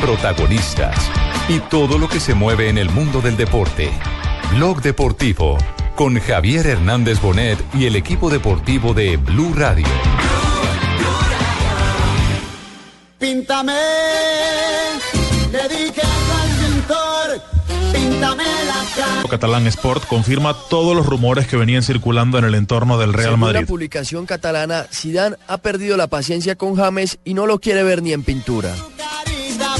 protagonistas y todo lo que se mueve en el mundo del deporte. Blog Deportivo con Javier Hernández Bonet y el equipo deportivo de Blue Radio. Píntame, le dije al pintor, píntame la cara. Catalán Sport confirma todos los rumores que venían circulando en el entorno del Real Según Madrid. la publicación catalana, Zidane ha perdido la paciencia con James y no lo quiere ver ni en pintura.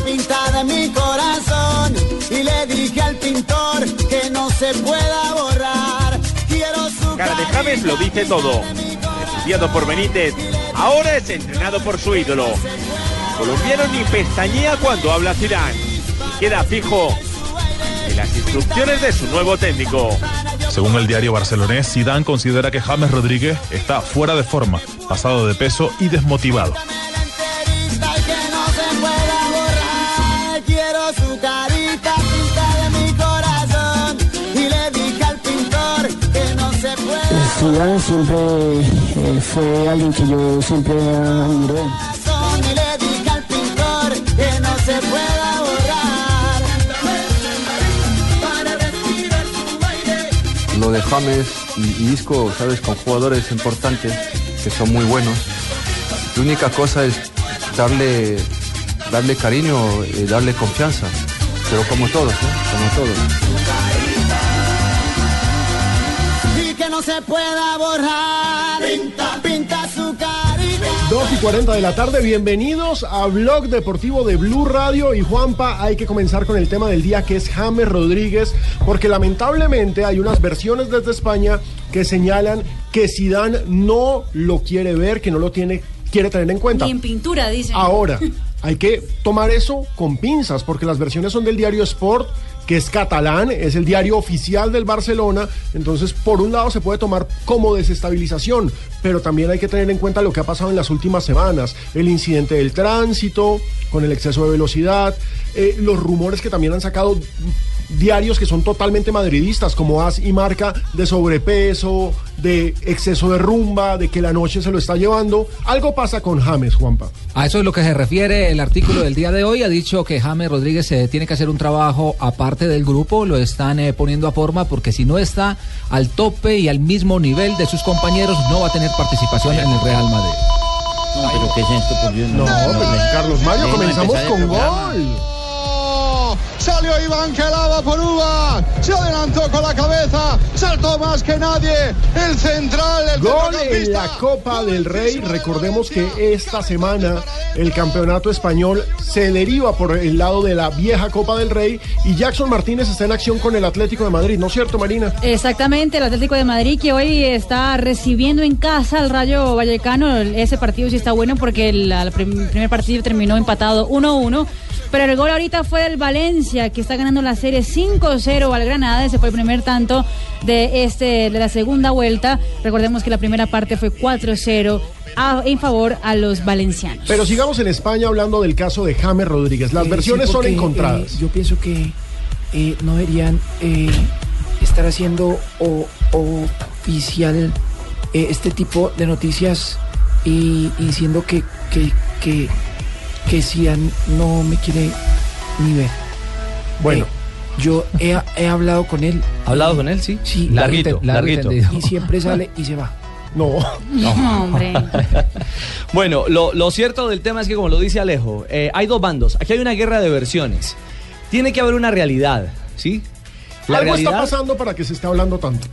Pintada en mi corazón y le dije al pintor que no se pueda borrar. Quiero su Cara de James lo dice todo. Estudiado por Benítez, ahora es entrenado por su ídolo. Colombiano ni pestañea cuando habla Zidane. Y queda fijo en las instrucciones de su nuevo técnico. Según el diario barcelonés, Zidane considera que James Rodríguez está fuera de forma, pasado de peso y desmotivado. Zidane siempre eh, fue alguien que yo siempre admiré. lo de James y, y Isco, sabes, con jugadores importantes que son muy buenos. La única cosa es darle, darle cariño y darle confianza. Pero como todos, ¿no? Como todos. No se pueda borrar. Pinta, pinta su carita. 2 y 40 de la tarde, bienvenidos a Blog Deportivo de Blue Radio y Juanpa, hay que comenzar con el tema del día que es James Rodríguez, porque lamentablemente hay unas versiones desde España que señalan que Zidane no lo quiere ver, que no lo tiene quiere tener en cuenta. Ni en pintura, dicen. Ahora, hay que tomar eso con pinzas, porque las versiones son del diario Sport, que es catalán, es el diario oficial del Barcelona, entonces por un lado se puede tomar como desestabilización, pero también hay que tener en cuenta lo que ha pasado en las últimas semanas, el incidente del tránsito, con el exceso de velocidad, eh, los rumores que también han sacado diarios que son totalmente madridistas, como As y Marca, de sobrepeso, de exceso de rumba, de que la noche se lo está llevando. Algo pasa con James, Juanpa. A eso es lo que se refiere el artículo del día de hoy. Ha dicho que James Rodríguez eh, tiene que hacer un trabajo aparte del grupo, lo están eh, poniendo a forma porque si no está al tope y al mismo nivel de sus compañeros, no va a tener participación en el Real Madrid. pero ¿qué es esto, por Dios? No, pues, Carlos Mario, comenzamos con programa. gol. Salió Iván que lava por Uva. Se adelantó con la cabeza. Saltó más que nadie. El central, el Gol en la Copa del Rey. Recordemos que esta semana el campeonato español se deriva por el lado de la vieja Copa del Rey y Jackson Martínez está en acción con el Atlético de Madrid, ¿no es cierto, Marina? Exactamente, el Atlético de Madrid que hoy está recibiendo en casa al Rayo Vallecano. Ese partido sí está bueno porque el, el prim- primer partido terminó empatado 1-1. Pero el gol ahorita fue del Valencia, que está ganando la serie 5-0 al Granada. Ese fue el primer tanto de, este, de la segunda vuelta. Recordemos que la primera parte fue 4-0 a- en favor a los valencianos. Pero sigamos en España hablando del caso de James Rodríguez. Las Eh, versiones sí, son encontradas. eh, yo pienso que eh, no deberían eh, estar haciendo o, oficial eh, este tipo de noticias y, y diciendo que, que, que, que Zidane no me quiere ni ver. Bueno. Eh, yo he, he hablado con él. ¿Ha hablado con él? Sí. Sí. Larguito, larguito. entendido. Y siempre sale y se va. No. No, hombre. Bueno, lo, lo cierto del tema es que, como lo dice Alejo, eh, hay dos bandos. Aquí hay una guerra de versiones. Tiene que haber una realidad, ¿sí? Algo está pasando para que se esté hablando tanto.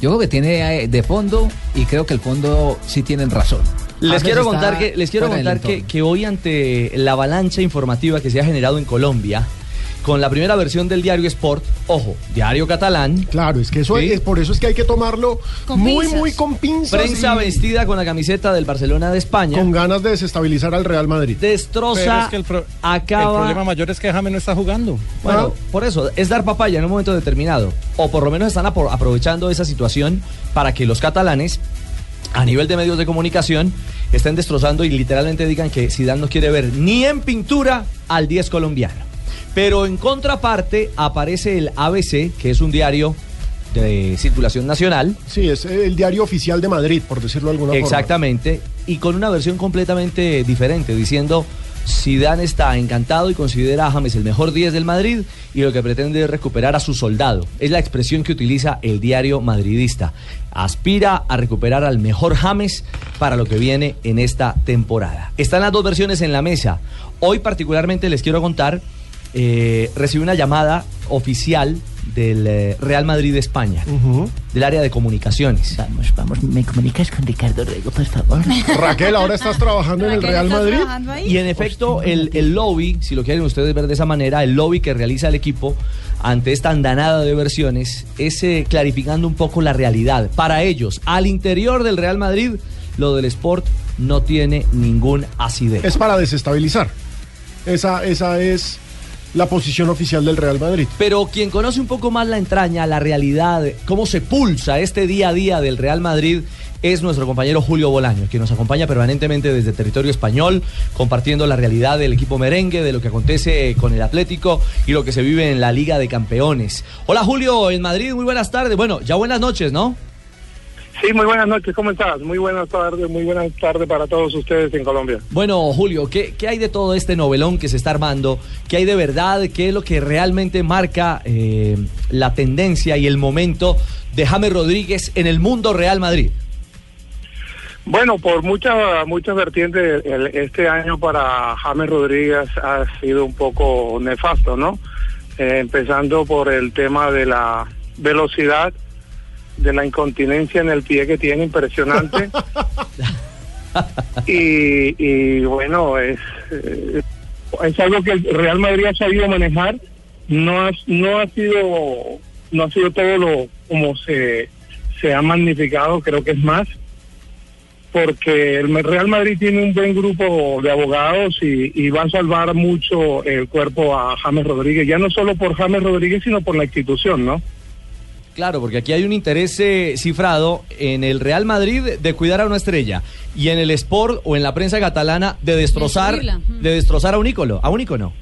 Yo creo que tiene eh, de fondo y creo que el fondo sí tienen razón. Les quiero contar que les quiero contar que, que hoy ante la avalancha informativa que se ha generado en Colombia con la primera versión del diario Sport, ojo, diario catalán. Claro, es que eso Sí. es por eso es que hay que tomarlo Con muy pinzas. muy con pinzas Prensa y vestida con la camiseta del Barcelona de España. con ganas de desestabilizar al Real Madrid. Destroza, Pero es que el, pro- acaba. el problema mayor es que James no está jugando. Bueno, por eso, es dar papaya en un momento determinado. O por lo menos están apro- aprovechando esa situación para que los catalanes, a nivel de medios de comunicación, estén destrozando y literalmente digan que Zidane no quiere ver ni en pintura al 10 colombiano. Pero en contraparte aparece el ABC, que es un diario de circulación nacional. Sí, es el diario oficial de Madrid, por decirlo de alguna forma. Exactamente, y con una versión completamente diferente, diciendo Zidane está encantado y considera a James el mejor 10 del Madrid y lo que pretende es recuperar a su soldado. Es la expresión que utiliza el diario madridista. Aspira a recuperar al mejor James para lo que viene en esta temporada. Están las dos versiones en la mesa. Hoy particularmente les quiero contar, eh, recibí una llamada oficial del eh, Real Madrid de España, del área de comunicaciones. Vamos, vamos, ¿me comunicas con Ricardo Rego, por favor? Raquel, ahora estás trabajando en el Real Madrid. Y en efecto, el, el lobby, si lo quieren ustedes ver de esa manera, el lobby que realiza el equipo ante esta andanada de versiones es eh, clarificando un poco la realidad. Para ellos, al interior del Real Madrid, lo del Sport no tiene ningún asidero. Es para desestabilizar. Esa, esa es la posición oficial del Real Madrid. Pero quien conoce un poco más la entraña, la realidad, cómo se pulsa este día a día del Real Madrid, es nuestro compañero Julio Bolaño, quien nos acompaña permanentemente desde territorio español, compartiendo la realidad del equipo merengue, de lo que acontece con el Atlético y lo que se vive en la Liga de Campeones. Hola Julio, en Madrid, muy buenas tardes. Bueno, ya buenas noches, ¿no? Sí, muy buenas noches, ¿cómo estás? Muy buenas tardes, muy buenas tardes para todos ustedes en Colombia. Bueno, Julio, ¿qué, qué hay de todo este novelón que se está armando? ¿Qué hay de verdad? ¿Qué es lo que realmente marca eh, la tendencia y el momento de James Rodríguez en el mundo Real Madrid? Bueno, por muchas muchas vertientes, el- este año para James Rodríguez ha sido un poco nefasto, ¿no? Eh, empezando por el tema de la velocidad, de la incontinencia en el pie que tiene impresionante. y, y bueno, es, eh, es algo que el Real Madrid ha sabido manejar. No ha, no ha sido no ha sido todo lo como se, se ha magnificado, creo que es más porque el Real Madrid tiene un buen grupo de abogados y, y va a salvar mucho el cuerpo a James Rodríguez, ya no solo por James Rodríguez, sino por la institución, ¿no? Claro, porque aquí hay un interés eh, cifrado en el Real Madrid de cuidar a una estrella y en el Sport o en la prensa catalana de destrozar, de destrozar a un ícono, a un ícono.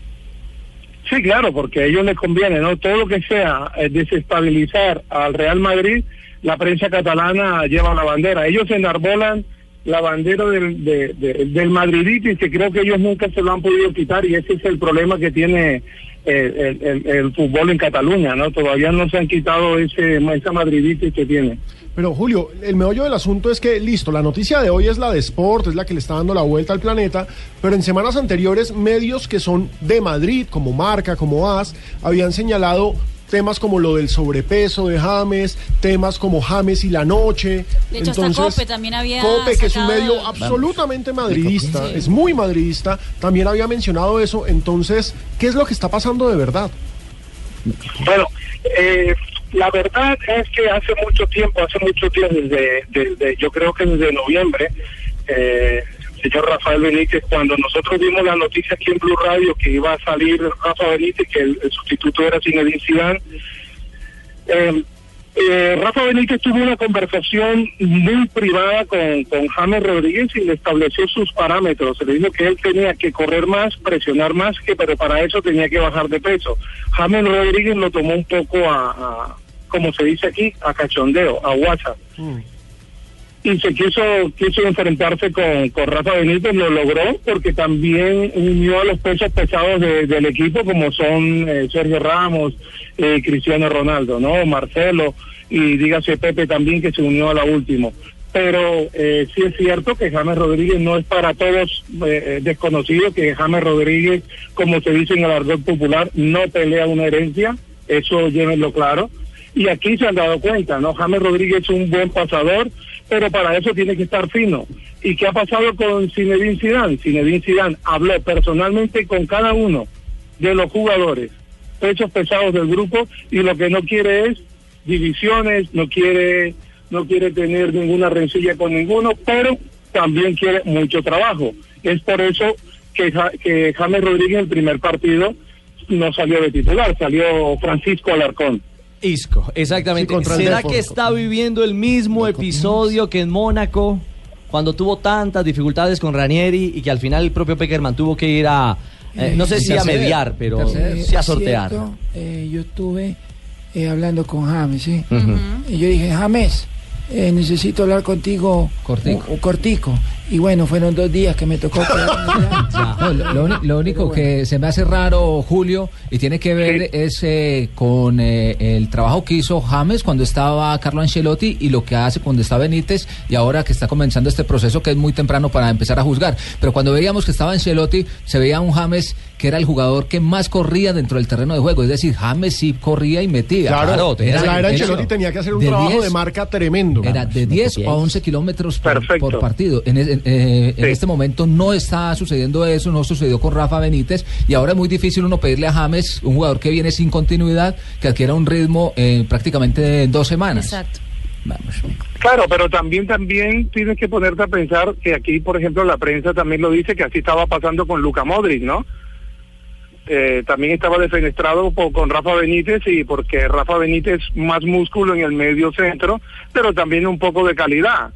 Sí, claro, porque a ellos les conviene, ¿no? Todo lo que sea eh, desestabilizar al Real Madrid, la prensa catalana lleva la bandera. Ellos enarbolan la bandera del, de- de- del madridismo que creo que ellos nunca se lo han podido quitar y ese es el problema que tiene el, el- fútbol en Cataluña, ¿no? Todavía no se han quitado ese, esa madriditis que tiene. Pero Julio, el meollo del asunto es que, listo, la noticia de hoy es la de Sport, es la que le está dando la vuelta al planeta, pero en semanas anteriores medios que son de Madrid, como Marca, como AS, habían señalado temas como lo del sobrepeso de James, temas como James y la noche. De hecho, hasta Cope también había Cope, que es un medio absolutamente madridista, Sí. es muy madridista, también había mencionado eso. Entonces, ¿qué es lo que está pasando de verdad? Bueno, eh, la verdad es que hace mucho tiempo, hace mucho tiempo, desde, desde yo creo que desde noviembre, eh, señor Rafael Benítez, cuando nosotros vimos la noticia aquí en Blue Radio que iba a salir Rafa Benítez, que el, sustituto era Zinedine Zidane, eh, eh, Rafa Benítez tuvo una conversación muy privada con, con James Rodríguez y le estableció sus parámetros. Le dijo que él tenía que correr más, presionar más, que pero para eso tenía que bajar de peso. James Rodríguez lo tomó un poco a, a, como se dice aquí, a cachondeo, a WhatsApp. Y se quiso, quiso enfrentarse con, con Rafa Benítez, lo logró porque también unió a los pesos pesados de- del equipo como son eh, Sergio Ramos, eh, Cristiano Ronaldo, ¿no? Marcelo y dígase Pepe también que se unió a la última. Pero eh, sí es cierto que James Rodríguez no es para todos eh, eh, desconocido, que James Rodríguez, como se dice en el ardor popular, no pelea una herencia, eso llévenlo claro. Y aquí se han dado cuenta, ¿no? James Rodríguez es un buen pasador, pero para eso tiene que estar fino. ¿Y qué ha pasado con Zinedine Zidane? Zinedine Zidane habló personalmente con cada uno de los jugadores pesos pesados del grupo y lo que no quiere es divisiones, no quiere no quiere tener ninguna rencilla con ninguno, pero también quiere mucho trabajo. Es por eso que, que James Rodríguez el primer partido no salió de titular, salió Francisco Alarcón. Isco, exactamente. Sí, ¿Será que está viviendo el mismo episodio que en Mónaco, cuando tuvo tantas dificultades con Ranieri y que al final el propio Peckerman tuvo que ir a, eh, no sé si a mediar, pero Eh, sí a sortear? cierto, eh, yo estuve eh, hablando con James, ¿sí? Y yo dije, James, eh, necesito hablar contigo cortico. Y bueno, fueron dos días que me tocó. No, lo, lo uni- lo único que se me hace raro, Julio, y tiene que ver es eh, con eh, el trabajo que hizo James cuando estaba Carlo Ancelotti y lo que hace cuando está Benítez y ahora que está comenzando este proceso que es muy temprano para empezar a juzgar. Pero cuando veíamos que estaba Ancelotti, se veía un James que era el jugador que más corría dentro del terreno de juego. Es decir, James sí corría y metía. Claro, tenía- la era eso. Ancelotti tenía que hacer un De trabajo 10 de marca tremendo. Era de 10 a 11 kilómetros por, partido. En, es- en- eh, en Sí. este momento no está sucediendo eso, no sucedió con Rafa Benítez y ahora es muy difícil uno pedirle a James, un jugador que viene sin continuidad, que adquiera un ritmo en prácticamente dos semanas. Exacto. Claro, pero también también tienes que ponerte a pensar que aquí, por ejemplo, la prensa también lo dice que así estaba pasando con Luca Modric, ¿no? Eh, también estaba defenestrado con Rafa Benítez y porque Rafa Benítez más músculo en el medio centro, pero también un poco de calidad.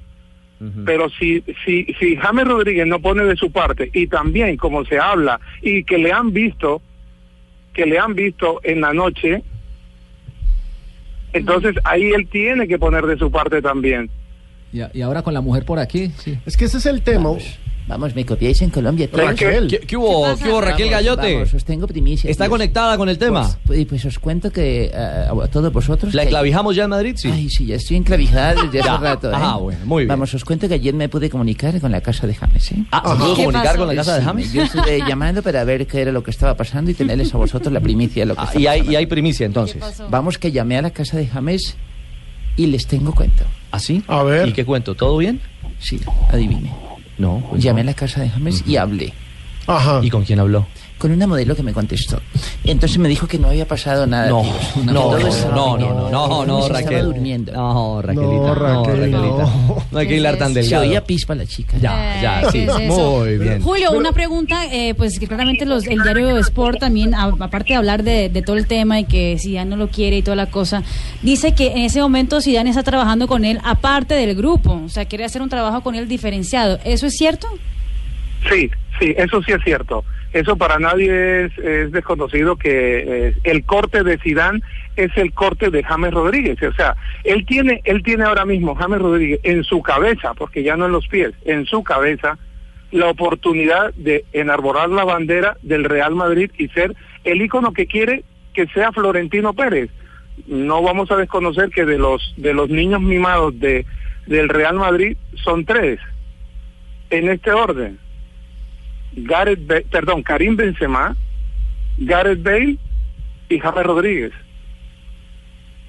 Pero si, si, si James Rodríguez no pone de su parte y también como se habla y que le han visto, que le han visto en la noche, entonces ahí él tiene que poner de su parte también. Y, a- y ahora con la mujer por aquí, sí. Es que ese es el tema. Vamos, me copiáis en Colombia. todos? Raquel. ¿Qué- qué hubo- ¿Qué qué hubo, Raquel Vamos, Gallote? Vamos, os tengo primicia. ¿Está tíos. conectada con el tema? Pues, pues os cuento que eh, a todos vosotros... ¿La enclavijamos ya en Madrid? Sí. Ay, sí, ya estoy enclavijada desde Ya. hace rato. ¿eh? Ajá, bueno, muy bien. Vamos, os cuento que ayer me pude comunicar con la casa de James, ¿eh? Ah, ¿se pudo ¿Qué comunicar pasó? con la casa de Sí, James? Yo estuve llamando para ver qué era lo que estaba pasando y tenerles a vosotros la primicia de lo que Ah, está y, hay, pasando. y hay primicia entonces. Vamos que llamé a la casa de James y les tengo cuento. ¿Ah, sí? A ver. ¿Y qué cuento? ¿Todo bien? Sí, adivine. No. pues Llamé a la casa de James y hablé. Ajá. ¿Y con quién habló? Con una modelo que me contestó. Entonces me dijo que no había pasado nada. No, tíos. no, no, no, no, no, no, no, Raquel. durmiendo. No, Raquelita. No, No, Raquel, Raquelita. no. No hay que hilar tan ¿Qué es delgado. Se oía pispa la chica. Ya, ya, Eh, sí. ¿qué es? Muy bien. Julio, una pregunta, eh, pues que claramente los, el diario Sport también, a- aparte de hablar de, de todo el tema y que Zidane no lo quiere y toda la cosa, dice que en ese momento Zidane está trabajando con él aparte del grupo, o sea, quiere hacer un trabajo con él diferenciado. ¿Eso es cierto? Sí, sí, eso sí es cierto. Eso para nadie es, es desconocido que eh, el corte de Sidán es el corte de James Rodríguez. O sea, él tiene, él tiene ahora mismo James Rodríguez en su cabeza, porque ya no en los pies, en su cabeza la oportunidad de enarborar la bandera del Real Madrid y ser el ícono que quiere que sea Florentino Pérez. No vamos a desconocer que de los de los niños mimados de del Real Madrid son tres en este orden. Gareth perdón, Karim Benzema, Gareth Bale y James Rodríguez.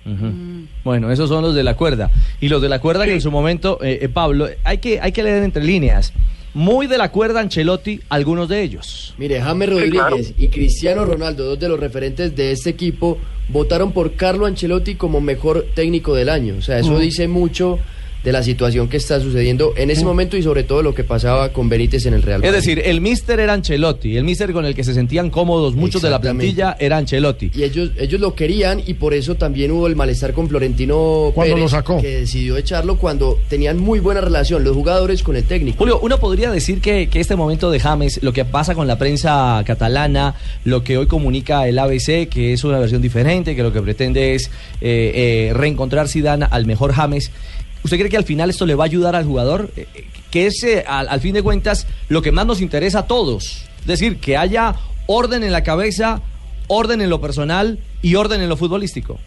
Ujú. Bueno, esos son los de la cuerda. Y los de la cuerda que en su momento, eh, eh, Pablo, hay que, hay que leer entre líneas. Muy de la cuerda Ancelotti, algunos de ellos. Mire, James Rodríguez y Cristiano Ronaldo, dos de los referentes de este equipo, votaron por Carlo Ancelotti como mejor técnico del año. O sea, eso Mm. dice mucho de la situación que está sucediendo en ese Mm. momento y sobre todo lo que pasaba con Benítez en el Real Es Madrid. decir, el mister era Ancelotti, el mister con el que se sentían cómodos muchos de la plantilla era Ancelotti. Y ellos, ellos lo querían y por eso también hubo el malestar con Florentino Cuando Pérez, lo sacó. que decidió echarlo cuando tenían muy buena relación los jugadores con el técnico. Julio, uno podría decir que, que este momento de James, lo que pasa con la prensa catalana, lo que hoy comunica el ABC, que es una versión diferente, que lo que pretende es eh, eh, reencontrar Zidane al mejor James. ¿Usted cree que al final esto le va a ayudar al jugador? Eh, eh, que es, eh, al, al fin de cuentas, lo que más nos interesa a todos. Es decir, que haya orden en la cabeza, orden en lo personal y orden en lo futbolístico.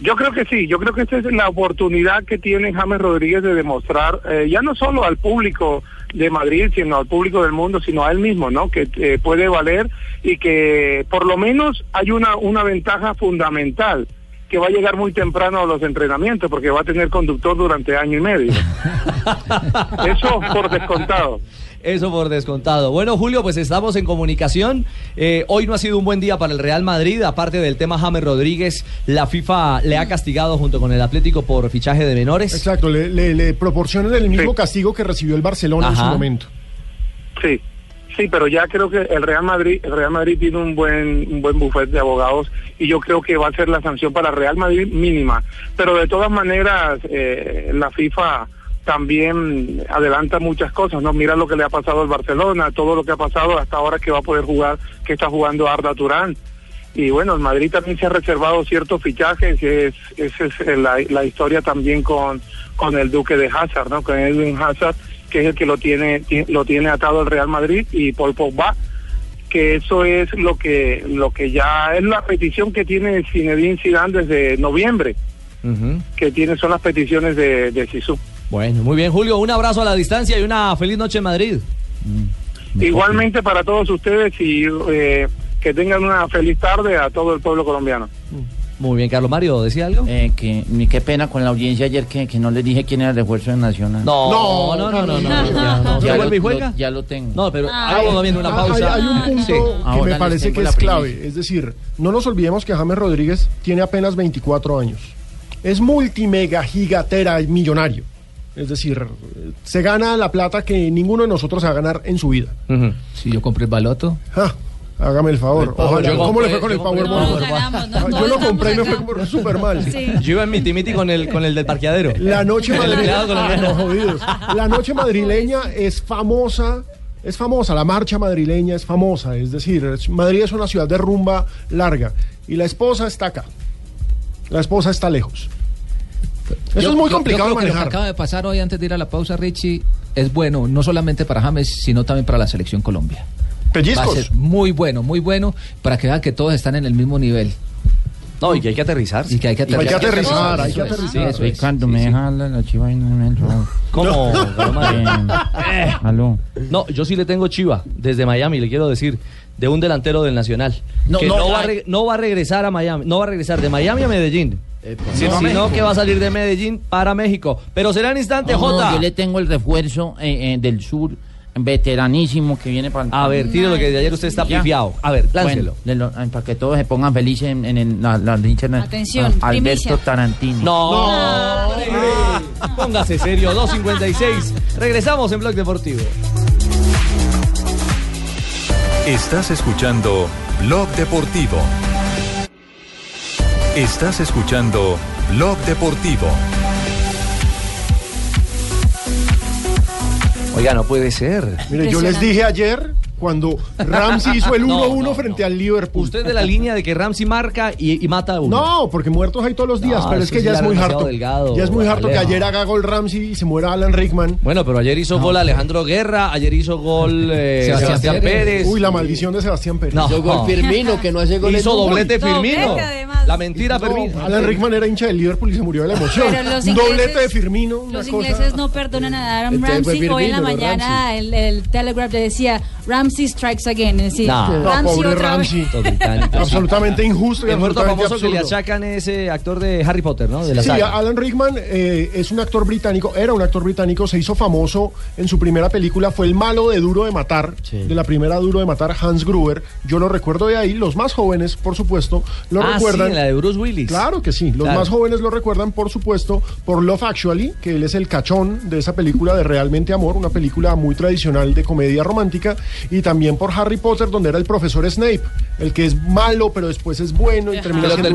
Yo creo que sí, yo creo que esta es la oportunidad que tiene James Rodríguez de demostrar, eh, ya no solo al público de Madrid, sino al público del mundo, sino a él mismo, ¿no? Que puede valer y que por lo menos hay una, una ventaja fundamental que va a llegar muy temprano a los entrenamientos porque va a tener conductor durante año y medio. Eso por descontado. Eso por descontado. Bueno, Julio, pues estamos en comunicación. Eh, hoy no ha sido un buen día para el Real Madrid. Aparte del tema James Rodríguez, la FIFA le ha castigado junto con el Atlético por fichaje de menores. Exacto, le, le, le proporcionan el mismo castigo que recibió el Barcelona en su momento. Sí, sí, pero ya creo que el Real Madrid, el Real Madrid tiene un buen, un buen buffet de abogados y yo creo que va a ser la sanción para Real Madrid mínima. Pero de todas maneras, eh, la FIFA también adelanta muchas cosas, ¿no? Mira lo que le ha pasado al Barcelona, todo lo que ha pasado hasta ahora que va a poder jugar, que está jugando Arda Turán. Y bueno, el Madrid también se ha reservado ciertos fichajes, es, esa es la, la historia también con, con el Duque de Hazard, ¿no? Con Edwin Hazard, que es el que lo tiene, ti- lo tiene atado el Real Madrid, y Paul Pogba, que eso es lo que, lo que ya es la petición que tiene Zinedine Zidane desde noviembre, que tiene son las peticiones de, de. Bueno, muy bien, Julio. Un abrazo a la distancia y una feliz noche en Madrid. Igualmente para todos ustedes y eh, que tengan una feliz tarde a todo el pueblo colombiano. Muy bien, Carlos Mario, ¿decía algo? Eh, que, ni qué pena con la audiencia ayer que, que no les dije quién era el refuerzo de Nacional. No, no, no, no, no, no, ya, no. ¿Se Ya vuelve y lo- juega? lo- ya lo tengo. No, pero Ay. hagamos bien una Ah, pausa. Hay, hay un punto Sí. que Ahora me parece que es primicia. clave. Es decir, no nos olvidemos que James Rodríguez tiene apenas 24 años. Es multimega gigatera y millonario. Es decir, se gana la plata que ninguno de nosotros se va a ganar en su vida. Si yo compré el baloto. Ah, hágame el favor. Ojalá. Yo ¿Cómo le fue con el yo Powerball? No, no, todos yo lo compré y me fue súper mal. Yo iba en miti miti con el, con el del parqueadero. La noche El madrileña, no. La noche madrileña es famosa, es famosa, la marcha madrileña es famosa, es decir, Madrid es una ciudad de rumba larga y la esposa está acá. La esposa está lejos. Eso Yo- es muy yo- complicado yo de creo que lo que manejar. acaba de pasar hoy antes de ir a la pausa, Richie, es bueno, no solamente para James, sino también para la selección Colombia. Pellizcos. Va a ser muy bueno, muy bueno, para que vean que todos están en el mismo nivel. No, y que hay que aterrizar. Y que hay que Hay que aterrizar. hay que aterrizar. eso es. Sí, me sí. deja hablar la chiva y no me entró. ¿Cómo? Eh, aló. No, yo sí le tengo chiva desde Miami, le quiero decir, de un delantero del Nacional. No, que no, no, va a no va a regresar a Miami, no va a regresar de Miami a Medellín. Sino que va a salir de Medellín para México. Pero será en instante, No, no, Jota. yo le tengo el refuerzo eh, eh, del sur, veteranísimo, que viene para... A ver, tire lo que de ayer usted está Ya. pifiado. A ver, láncelo. Bueno, lo- para que todos se pongan felices en, en el- la, la de- Atención, a- Alberto primicia. Tarantino. No, hombre. póngase serio, 2.56. Regresamos en Blog Deportivo. Estás escuchando Blog Deportivo. Estás escuchando Blog Deportivo. Oiga, no puede ser. Mire, yo les dije ayer cuando Ramsey hizo el 1-1 No, no, frente al Liverpool. Usted de la línea de que Ramsey marca y, y mata a uno. No, porque muertos hay todos los días, No, pero es es que ya es muy harto. delgado, ya es muy harto que ayer haga gol Ramsey y se muera Alan Rickman. Bueno, pero ayer hizo gol Alejandro Guerra, ayer hizo gol eh, Sebastián Sebastián, Pérez. Pérez. Uy, la maldición de Sebastián Pérez. No. Hizo gol Firmino, que no hace goles Hizo doblete Firmino. La mentira No, Firmino. Alan Rickman era hincha del Liverpool y se murió de la emoción. Ingleses- doblete de Firmino. Los cosa- ingleses no perdonan a Aaron fue Ramsey. Hoy en la mañana el, el Telegraph le decía Ramsey strikes again. Es decir, No. No, Ramsey pobre otra vez. Ramsey. Absolutamente injusto y El muerto absolutamente famoso que le achacan es ese actor de Harry Potter, ¿no? De la Sí, saga. Alan Rickman eh, es un actor británico, era un actor británico, se hizo famoso en su primera película, fue el malo de Duro de Matar, de la primera Duro de Matar, Hans Gruber. Yo lo recuerdo de ahí, los más jóvenes, por supuesto, lo ah, recuerdan. sí, la de Bruce Willis. Claro que sí, los Claro. más jóvenes lo recuerdan, por supuesto, por Love Actually, que él es el cachón de esa película de Realmente Amor, una película muy tradicional de comedia romántica, y también por Harry Potter, donde era el profesor Snape, el que es malo, pero después es bueno y Ajá. termina Que lo, siendo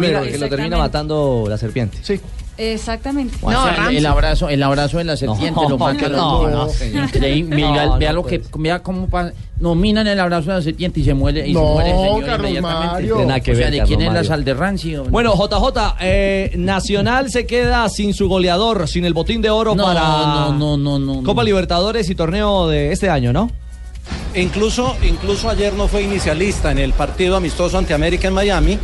termina, que lo matando la serpiente. Sí. Exactamente. O sea, el, el abrazo, el abrazo de la serpiente, No, lo matan. no, no. Increíble. Mira, vea no lo que, puede vea cómo pa- nominan el abrazo de la serpiente y se muere, y No, se muere el señor Carlos inmediatamente. Mario. Tiene nada que o sea, ver, ¿de quién es la sal de rancio? Bueno, JJ, eh, Nacional se queda sin su goleador, sin el botín de oro no, para no, no, no, no. Copa no. Libertadores y torneo de este año, ¿no? Incluso, incluso ayer no fue inicialista en el partido amistoso ante América en Miami,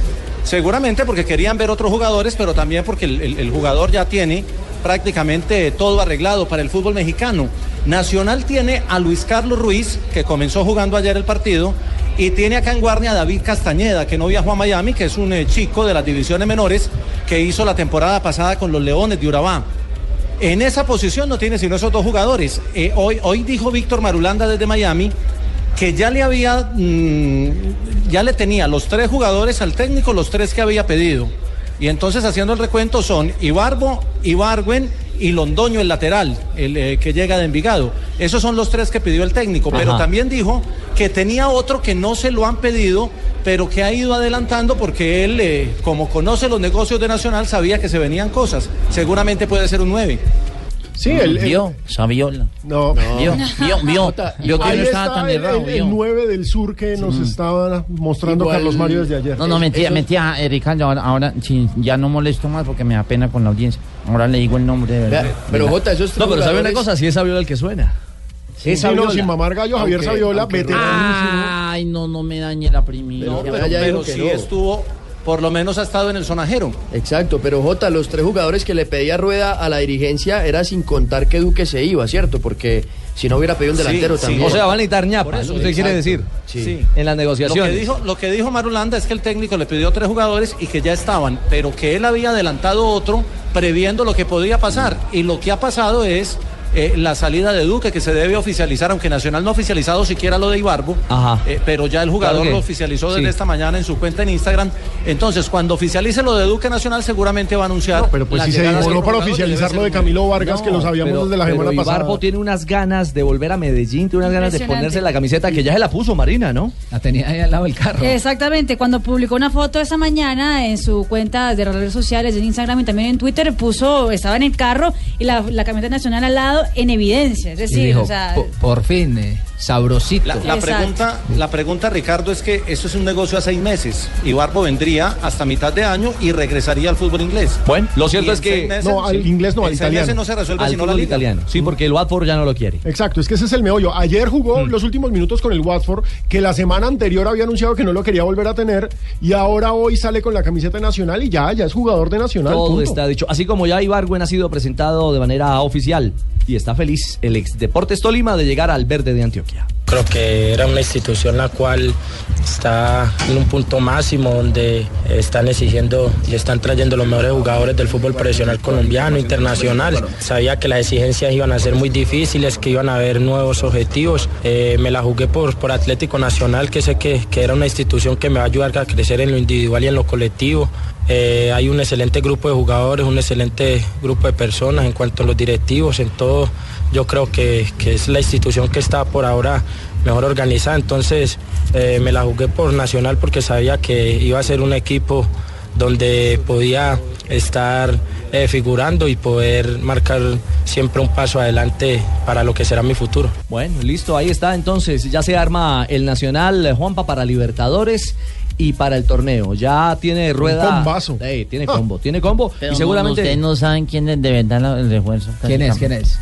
seguramente porque querían ver otros jugadores, pero también porque el, jugador ya tiene prácticamente todo arreglado para el fútbol mexicano. Nacional tiene a Luis Carlos Ruiz, que comenzó jugando ayer el partido, y tiene acá en Guardia a David Castañeda, que no viajó a Miami, que es un eh, chico de las divisiones menores que hizo la temporada pasada con los Leones de Urabá. En esa posición no tiene sino esos dos jugadores. Eh, hoy, hoy dijo Víctor Marulanda desde Miami que ya le había, mm, ya le tenía los tres jugadores al técnico, los tres que había pedido. Y entonces haciendo el recuento son Ibarbo, Ibargüen y Londoño el lateral, el eh, que llega de Envigado. Esos son los tres que pidió el técnico, pero también dijo que tenía otro que no se lo han pedido, pero que ha ido adelantando porque él, eh, como conoce los negocios de Nacional, sabía que se venían cosas. Seguramente puede ser un 9. Sí, el, el- Vio, Saviola. No, Vio, vio, vio, vio que no estaba tan el, errado, el- el vio. 9 del sur que nos estaba mostrando Igual- Carlos Mario desde ayer. No, no, mentira, mentira, eh, Ricardo, ahora, ahora sí, ya no molesto más porque me da pena con la audiencia. Ahora le digo el nombre de verdad. pero Jota, esos No, pero ¿sabe una cosa? Si es Saviola el que suena. Sí, Es sí, no, Saviola. sin mamar gallo, Javier Saviola, veteranísimo. Ay, no, no me dañe la primicia. No, pero, pero sí estuvo, por lo menos ha estado en el sonajero. Exacto, pero Jota, los tres jugadores que le pedía Rueda a la dirigencia era sin contar que Duque se iba, ¿cierto? Porque si no hubiera pedido un delantero sí. también. O sea, van a necesitar ñapa, eso, lo que quiere decir. Sí. En las Lo que, negociaciones. dijo, lo que dijo Marulanda es que el técnico le pidió tres jugadores y que ya estaban, pero que él había adelantado otro previendo lo que podía pasar. Y lo que ha pasado es eh, la salida de Duque, que se debe oficializar, aunque Nacional no ha oficializado siquiera lo de Ibarbo, Ajá. eh, pero ya el jugador Claro que- lo oficializó desde sí. esta mañana en su cuenta en Instagram. Entonces, cuando oficialice lo de Duque Nacional, seguramente va a anunciar. Pero pues si se demoró para oficializar lo de Camilo Vargas, que lo sabíamos pero- desde la pero semana pasada. Ibarbo tiene unas ganas de volver a Medellín, tiene unas ganas de ponerse la camiseta que ya se la puso Marina, ¿no? La tenía ahí al lado del carro. Exactamente, cuando publicó una foto esa mañana en su cuenta de redes sociales, en Instagram y también en Twitter, puso, estaba en el carro y la, la camiseta nacional al lado en evidencia. Es decir, dijo, o sea, "Po- por fin, eh, sabrosito. La, la pregunta, la pregunta, Ricardo, es que eso es un negocio a seis meses. Ibarbo vendría hasta mitad de año y regresaría al fútbol inglés. Bueno, lo Y cierto es que... meses- No, al sí, inglés no, al italiano. no se resuelve al sino la fútbol liga. italiano. Sí, porque el Watford ya no lo quiere. Exacto, es que ese es el meollo. Ayer jugó los últimos minutos con el Watford, que la semana anterior había anunciado que no lo quería volver a tener, y ahora hoy sale con la camiseta nacional y ya, ya es jugador de nacional. Todo punto. está dicho. Así como ya Ibargüen ha sido presentado de manera oficial y está feliz el ex Deportes Tolima de llegar al verde de Antioquia. Creo que era una institución la cual está en un punto máximo donde están exigiendo y están trayendo los mejores jugadores del fútbol profesional colombiano, internacional. Sabía que las exigencias iban a ser muy difíciles, que iban a haber nuevos objetivos. Eh, me la jugué por, por Atlético Nacional, que sé que, que era una institución que me va a ayudar a crecer en lo individual y en lo colectivo. Eh, hay un excelente grupo de jugadores, un excelente grupo de personas en cuanto a los directivos, en todo. Yo creo que, que es la institución que está por ahora mejor organizada. Entonces eh, me la jugué por Nacional porque sabía que iba a ser un equipo donde podía estar eh, figurando y poder marcar siempre un paso adelante para lo que será mi futuro. Bueno, listo, ahí está. Entonces, ya se arma el Nacional Juanpa para Libertadores y para el torneo. Ya tiene rueda. combazo. Ey, tiene combo, tiene combo. Pero y no, seguramente. ustedes no saben quién es de verdad el refuerzo. ¿Quién es? ¿Quién es?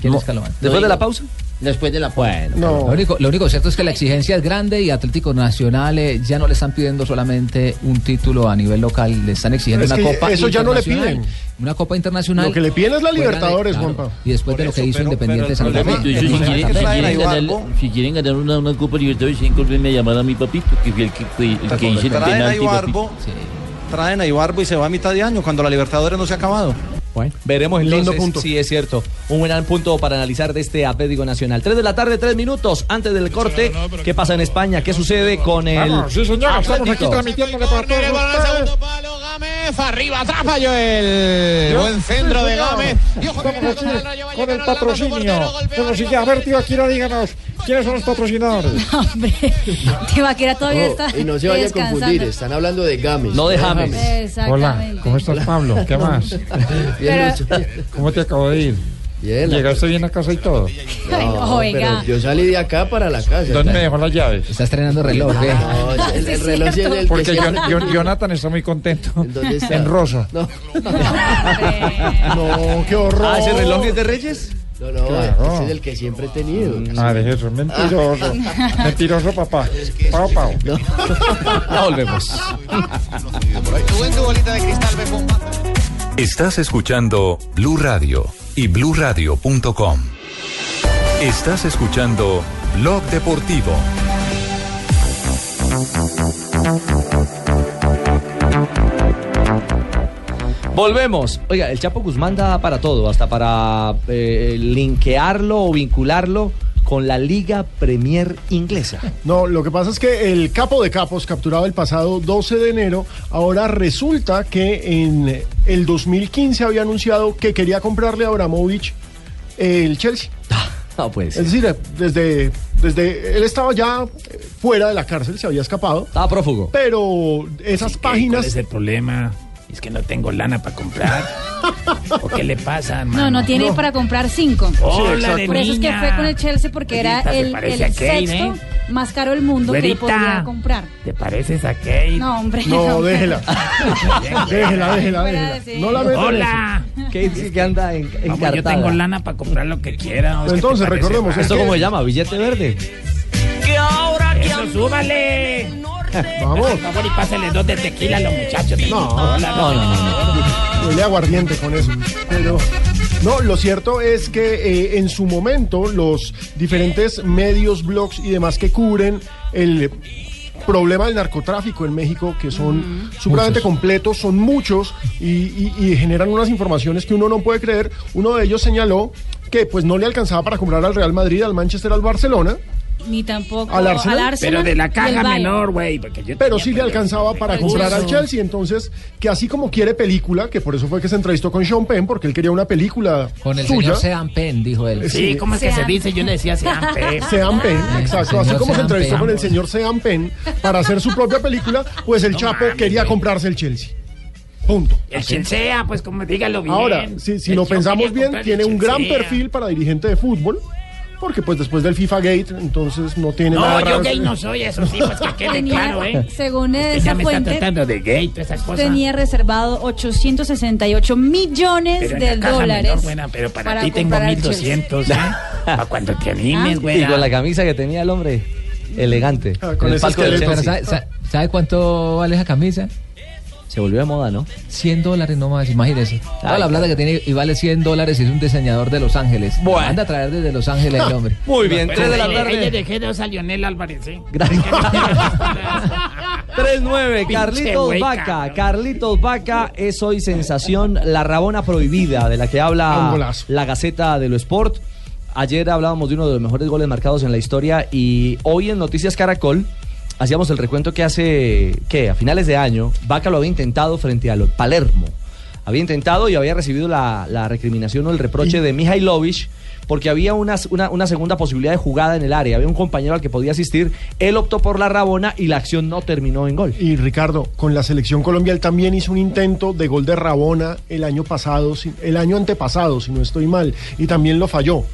¿Quién es Calomán? Después de la pausa. Después de la Bueno. No. Lo único, lo único cierto es que la exigencia es grande y Atlético Nacional eh, ya no le están pidiendo solamente un título a nivel local, le están exigiendo Es una copa eso ya no le piden. Una copa internacional. Lo que le piden es la de- Libertadores, claro, Juanpa. Y después de lo que hizo pero- Independiente pero Santa Fe. Si quieren, si ganar, Ibarbo- si quieren ganar una, una Copa Libertadores, tienen que volverme a llamar a mi papito, que fue el que, fue el que hizo el Traen a penalti. Traen a Ibarbo y se va a mitad de año cuando la Libertadores no se ha acabado. Bueno, veremos Lindo entonces punto. si es cierto. Un gran punto para analizar de este Atlético Nacional. 3 de la tarde, 3 minutos antes del corte. ¿Qué pasa en España? ¿Qué sucede con el. Vamos, sí señor, estamos aquí Atlético? transmitiéndole para todos ustedes. Arriba, atrás falló el buen centro de Gámez. Estamos aquí con el patrocinio. Bueno, sí, a ver, tío, Akira, díganos, ¿quiénes son los patrocinadores? hombre, Tibaquera todavía Oh, está y no se vaya a confundir, están hablando de Games. No de James. Exactamente. ¿cómo estás, Pablo? ¿Qué más? Bien, Pero-. ¿Cómo te acabo de ir? Bien, ¿Llegaste bien a casa y todo? No, No, oiga. pero yo salí de acá para la casa. ¿Dónde me dejó las llaves? Está estrenando reloj, ¿eh? No, el, el Sí, reloj sí es el que Porque Jonathan está muy contento. dónde está? En rosa. No, No, qué horror. Ah, ese reloj es de Reyes. No, no, Claro. ese es el que siempre he tenido. Ah, de eso, mentiroso. Mentiroso, papá. Pau, pau. Ya volvemos. Rubén, tu bolita de cristal, ve bombazo. Estás escuchando Blue Radio y bluradio.com. Estás escuchando Blog Deportivo. Volvemos. Oiga, el Chapo Guzmán da para todo, hasta para eh, linkearlo o vincularlo con la Liga Premier inglesa. No, lo que pasa es que el capo de capos capturado el pasado 12 de enero, ahora resulta que en el 2015 había anunciado que quería comprarle a Abramovich el Chelsea. No, pues. Es decir, desde, desde él estaba ya fuera de la cárcel, se había escapado. Estaba prófugo. Pero esas páginas. ¿Cuál es el problema? Es que no tengo lana para comprar. ¿O qué le pasa, hermano? No, no tiene para comprar cinco. Hola, de Por eso es que fue con el Chelsea porque era Güerita, el, el Kane, sexto ¿eh? más caro del mundo que Güerita. podía comprar. ¿Te pareces a Kate? No, hombre. No, déjela. déjela, déjela, déjela. sí. No la metan Hola. ¿Qué dice que anda en, Vamos, yo tengo lana para comprar lo que quiera. ¿o es que Entonces, recordemos? ¿Esto cómo se llama? ¿Billete verde? Eso, súbale. Vamos. Por favor, y pásale dos de tequila a los muchachos. No, No, no, no. Huele aguardiente con eso. Pero no, lo cierto es que eh, en su momento los diferentes medios, blogs y demás que cubren el problema del narcotráfico en México, que son supremamente completos, son muchos y, y- y generan unas informaciones que uno no puede creer. Uno de ellos señaló que pues no le alcanzaba para comprar al Real Madrid, al Manchester, al Barcelona, Ni tampoco ¿Al Arsenal? Pero de la caja menor, güey. pero sí le alcanzaba para comprar al Chelsea. Entonces, que así como quiere película, que por eso fue que se entrevistó con Sean Penn, porque él quería una película Con el suya. señor Sean Penn, dijo él. Sí, ¿cómo es que se dice? Yo le decía Sean P. Sean Penn, exacto. Así como se entrevistó Penn. con el señor Sean Penn para hacer su propia película, pues el No Chapo mames, quería comprarse el Chelsea. Punto. El quien sea, pues como dígalo bien. Ahora, si, si lo pensamos bien, tiene un gran perfil para dirigente de fútbol, porque pues después del FIFA Gate, entonces no tiene No, nada yo raro. gay no soy, eso sí, pues que quede Tenía, claro, ¿eh? según Ella esa me está fuente, tratando de gay, todas esas cosas. tenía reservado 868 millones pero en de dólares. menor, buena, pero para, ti tengo comprar al Chelsea. 1200, ¿eh? Para cuando te animes, Ah. güey. Y con la camisa que tenía el hombre, elegante. Ah, con el palco del esqueleto. Pero Chelsea. ¿sabe, sabe- sabe cuánto vale esa camisa? Se volvió de moda, ¿no? 100 dólares nomás, imagínese. Toda la plata que tiene y vale 100 dólares y es un diseñador de Los Ángeles. Bueno. Anda a traer desde Los Ángeles el hombre. Muy bien, Pero 3 de la tarde. dejé dos a Lionel Álvarez, ¿eh? Gracias. 3-9, Pinche Carlitos Vaca. Carlitos Vaca es hoy sensación, la Rabona prohibida de la que habla la Gaceta de lo Sport. Ayer hablábamos de uno de los mejores goles marcados en la historia y hoy en Noticias Caracol hacíamos el recuento que hace, ¿qué? A finales de año, Vaca lo había intentado frente al Palermo. Había intentado y había recibido la, la recriminación o el reproche de Mihailovic porque había una, una, una segunda posibilidad de jugada en el área. Había un compañero al que podía asistir. Él optó por la Rabona y la acción no terminó en gol. Y Ricardo, con la selección Colombia, él también hizo un intento de gol de Rabona el año pasado, el año antepasado, si no estoy mal, y también lo falló.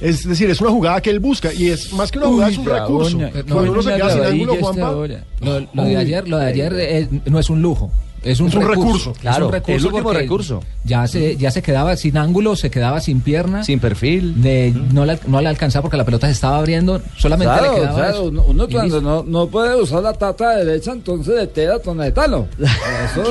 Es decir, es una jugada que él busca y es más que una jugada, es un recurso. Cuando uno se queda sin ángulo, Juanpa, Lo, lo de Uy. ayer, lo de ayer eh, no es un lujo. Es un, Es un recurso, recurso. Es Claro, un recurso el último recurso. Ya se, ya se quedaba sin ángulo, se quedaba sin pierna. Sin perfil. de- no, le, no le alcanzaba porque la pelota se estaba abriendo. Solamente Claro, le quedaba claro, eso. uno, cuando no, no puede usar la tata derecha, entonces de tela tonetano. Eso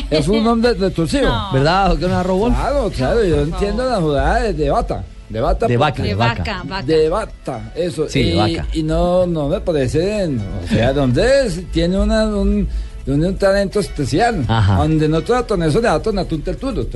es un nombre retorcido. No. ¿Verdad, Wolf? Claro, claro, yo entiendo la jugada de, de bata. De bata. De vaca, De vaca, vaca. De bata, eso. Sí, y, de vaca. y no, no me parece, o sea, donde es, tiene una, un, tiene un talento especial. Ajá. Donde no tratan eso, le da un tertulo.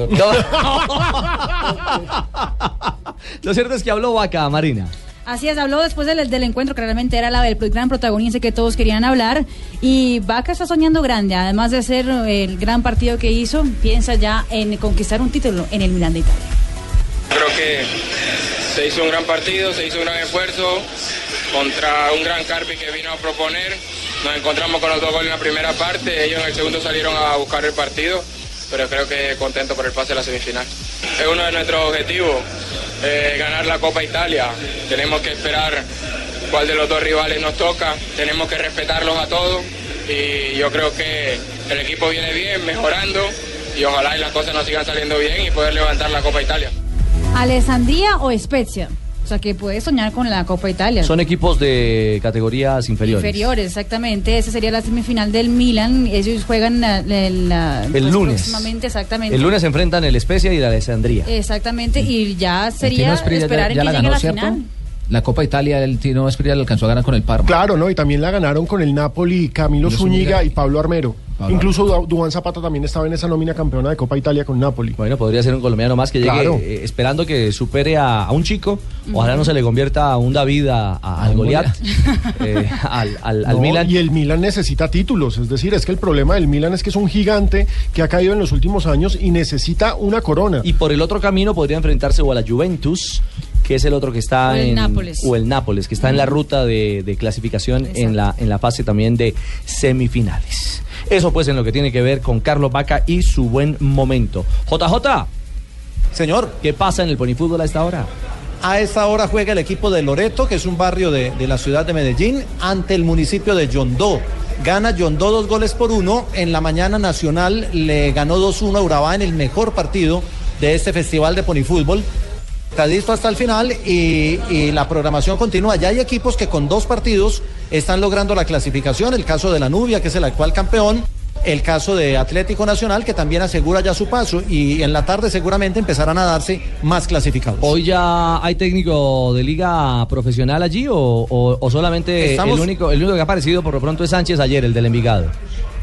Lo cierto es que habló Vaca, Marina. Así es, habló después del, del encuentro, que realmente era la, el gran protagonista que todos querían hablar. Y Vaca está soñando grande, además de ser el gran partido que hizo, piensa ya en conquistar un título en el Milan de Italia. Que se hizo un gran partido, se hizo un gran esfuerzo contra un gran Carpi que vino a proponer. Nos encontramos con los dos goles en la primera parte, ellos en el segundo salieron a buscar el partido, pero creo que contento por el pase a la semifinal. Es uno de nuestros objetivos, eh, ganar la Copa Italia. Tenemos que esperar cuál de los dos rivales nos toca, tenemos que respetarlos a todos y yo creo que el equipo viene bien, mejorando y ojalá y las cosas nos sigan saliendo bien y poder levantar la Copa Italia. Alessandria o Spezia. O sea, que puede soñar con la Copa Italia. Son equipos de categorías inferiores. Inferiores, exactamente. Esa sería la semifinal del Milan. Ellos juegan la- la- la- pues, lunes. próximamente, exactamente. El lunes se enfrentan el Especia y la Alessandría. Exactamente, y ya El sería ya- esperar en ya que la llegue ganó, la ¿cierto? final. La Copa Italia, el Tino Esprilla la alcanzó a ganar con el Parma. Claro, ¿no? Y también la ganaron con el Napoli Camilo Camilo Zúñiga Zúñiga. y Pablo Armero. Incluso Du- Duván Zapata también estaba en esa nómina campeona de Copa Italia con Napoli. Bueno, podría ser un colombiano más que llegue Claro. eh, esperando que supere a, a un chico. Ojalá no se le convierta a un David, a- a- al Goliat, eh, al, al- al No, Milan. Y el Milan necesita títulos, es decir, es que el problema del Milan es que es un gigante que ha caído en los últimos años y necesita una corona. Y por el otro camino podría enfrentarse o a la Juventus, que es el otro que está O el en Nápoles. o el Nápoles, que está en la ruta de, de clasificación en la en la fase también de semifinales. Eso pues en lo que tiene que ver con Carlos Vaca y su buen momento. JJ. Señor. ¿Qué pasa en el ponifútbol a esta hora? A esta hora juega el equipo de Loreto, que es un barrio de, de la ciudad de Medellín, ante el municipio de Yondó. Gana Yondó dos goles por uno. En la mañana nacional le ganó 2-1 a Urabá en el mejor partido de este festival de ponifútbol. Cadisto hasta el final y, y la programación continúa. Ya hay equipos que con dos partidos están logrando la clasificación. El caso de la Nubia, que es el actual campeón. El caso de Atlético Nacional, que también asegura ya su paso. Y en la tarde seguramente empezarán a darse más clasificados. ¿Hoy ya hay técnico de liga profesional allí o, o- o solamente Estamos- el único el único que ha aparecido por lo pronto es Sánchez ayer, el del Envigado?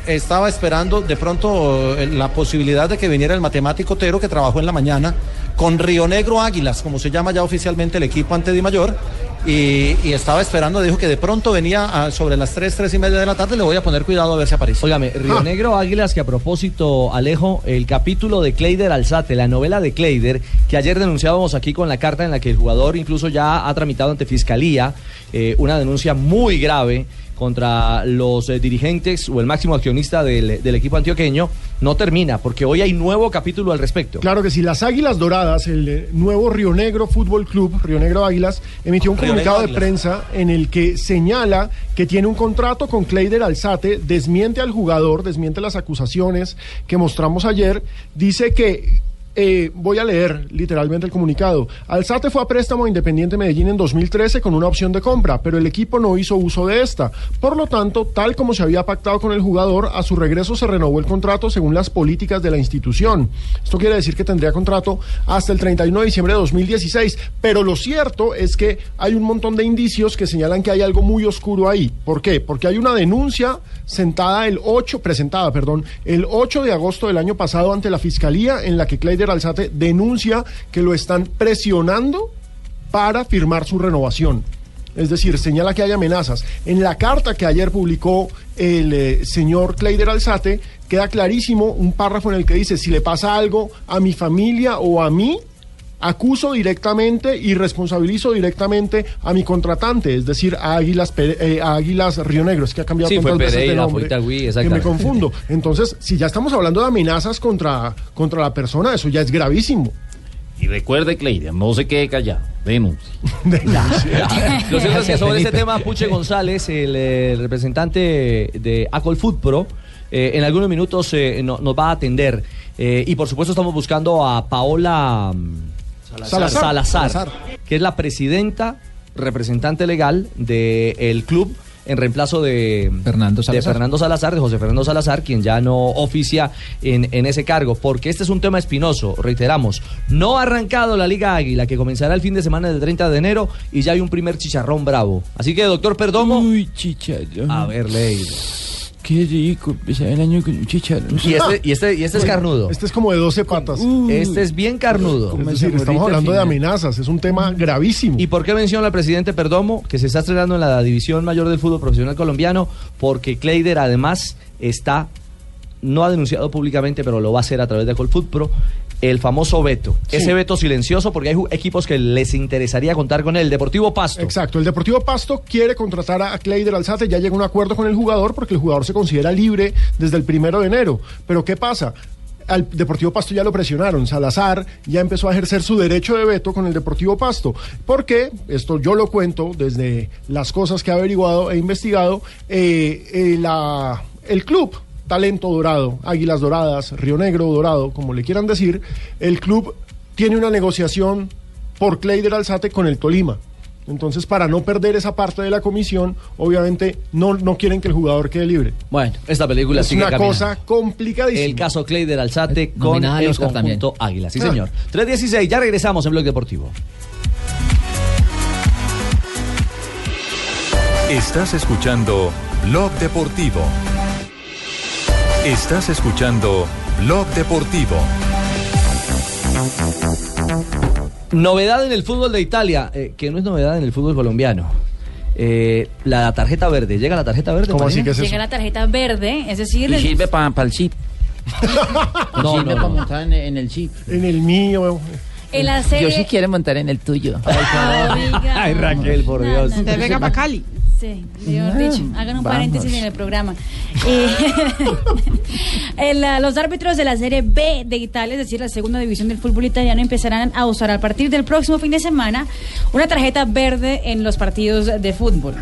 estaba esperando de pronto eh, la posibilidad de que viniera el matemático Tero que trabajó en la mañana con Río Negro Águilas, como se llama ya oficialmente el equipo ante Di Mayor. Y, y estaba esperando, dijo que de pronto venía a- sobre las 3, 3 y media de la tarde. Le voy a poner cuidado a ver si aparece. Óigame, Río Negro Águilas, que a propósito, Alejo, el capítulo de Kleider Alzate, la novela de Kleider, que ayer denunciábamos aquí con la carta en la que el jugador incluso ya ha tramitado ante Fiscalía eh, una denuncia muy grave contra los eh, dirigentes o el máximo accionista del, del equipo antioqueño, no termina, porque hoy hay nuevo capítulo al respecto. Claro que sí, las Águilas Doradas, el eh, nuevo Río Negro Fútbol Club, Río Negro Águilas, emitió un Río comunicado de Negro prensa en el que señala que tiene un contrato con Kleider Alzate, desmiente al jugador, desmiente las acusaciones que mostramos ayer, dice que eh, voy a leer literalmente el comunicado. Alzate fue a préstamo a Independiente Medellín en 2013 con una opción de compra, pero el equipo no hizo uso de esta. Por lo tanto, tal como se había pactado con el jugador, a su regreso se renovó el contrato según las políticas de la institución. Esto quiere decir que tendría contrato hasta el 31 de diciembre de 2016. Pero lo cierto es que hay un montón de indicios que señalan que hay algo muy oscuro ahí. ¿Por qué? Porque hay una denuncia sentada el 8, presentada, perdón, el 8 de agosto del año pasado ante la Fiscalía en la que Kleider Alzate denuncia que lo están presionando para firmar su renovación. Es decir, señala que hay amenazas. En la carta que ayer publicó el eh, señor Kleider Alzate, queda clarísimo un párrafo en el que dice, si le pasa algo a mi familia o a mí, acuso directamente y responsabilizo directamente a mi contratante, es decir, a Águilas, eh, a Águilas Río Negro. Es que ha cambiado Sí, tantas fue veces de nombre Itagüí, que me confundo. Entonces, si ya estamos hablando de amenazas contra, contra la persona, eso ya es gravísimo. Y recuerde, Cleider, no se quede callado. Denuncie. Lo cierto es que sobre este tema, Puche González, el eh, representante de Acol Food Pro, eh, en algunos minutos eh, no- nos va a atender. Eh, y por supuesto estamos buscando a Paola mm, Salazar. Salazar, Salazar. que es la presidenta, representante legal del club en reemplazo de Fernando de Salazar. Fernando Salazar, de José Fernando Salazar, quien ya no oficia en, en ese cargo, porque este es un tema espinoso, reiteramos, no ha arrancado la Liga Águila, que comenzará el fin de semana del 30 de enero, y ya hay un primer chicharrón bravo. Así que, doctor Perdomo... Uy, chicharrón. A ver, Leir. Qué rico empezar el año con un chicharrón. Y este, y este, y este es carnudo. Este es como de 12 patas. Este es bien carnudo. Es decir, estamos hablando de amenazas, es un tema gravísimo. ¿Y por qué menciona al presidente Perdomo que se está estrenando en la división mayor del fútbol profesional colombiano? Porque Kleider además está, no ha denunciado públicamente, pero lo va a hacer a través de Colfoot Pro, el famoso veto. Sí. Ese veto silencioso porque hay equipos que les interesaría contar con él. Deportivo Pasto. Exacto, el Deportivo Pasto quiere contratar a Kleider Alzate, ya llega un acuerdo con el jugador porque el jugador se considera libre desde el primero de enero. Pero ¿qué pasa? Al Deportivo Pasto ya lo presionaron, Salazar ya empezó a ejercer su derecho de veto con el Deportivo Pasto. Porque, esto yo lo cuento desde las cosas que he averiguado e investigado, eh, eh, la- el club Talento Dorado, Águilas Doradas, Río Negro Dorado, como le quieran decir, el club tiene una negociación por Kleider Alzate con el Tolima. Entonces, para no perder esa parte de la comisión, obviamente no, no quieren que el jugador quede libre. Bueno, esta película es sigue una caminando. cosa complicadísima. El caso Kleider Alzate con nominada al el Oscar conjunto Águila. Sí, Ah. señor. 3.16, ya regresamos en Blog Deportivo. Estás escuchando Blog Deportivo. Estás escuchando Blog Deportivo. Novedad en el fútbol de Italia, eh, que no es novedad en el fútbol colombiano. Eh, la tarjeta verde, llega la tarjeta verde. Marina? Llega la tarjeta verde, es decir, Y el- sirve para el chip. No, sirve no, para no. montar en, en el chip. En el mío. la serie... Yo sí quiero montar en el tuyo. Ay, Raquel, por Dios. Te venga para Cali. Sí, mejor dicho, hagan un paréntesis en el programa. Eh, el, ah, los árbitros de la Serie B de Italia, es decir, la segunda división del fútbol italiano, empezarán a usar a partir del próximo fin de semana una tarjeta verde en los partidos de fútbol.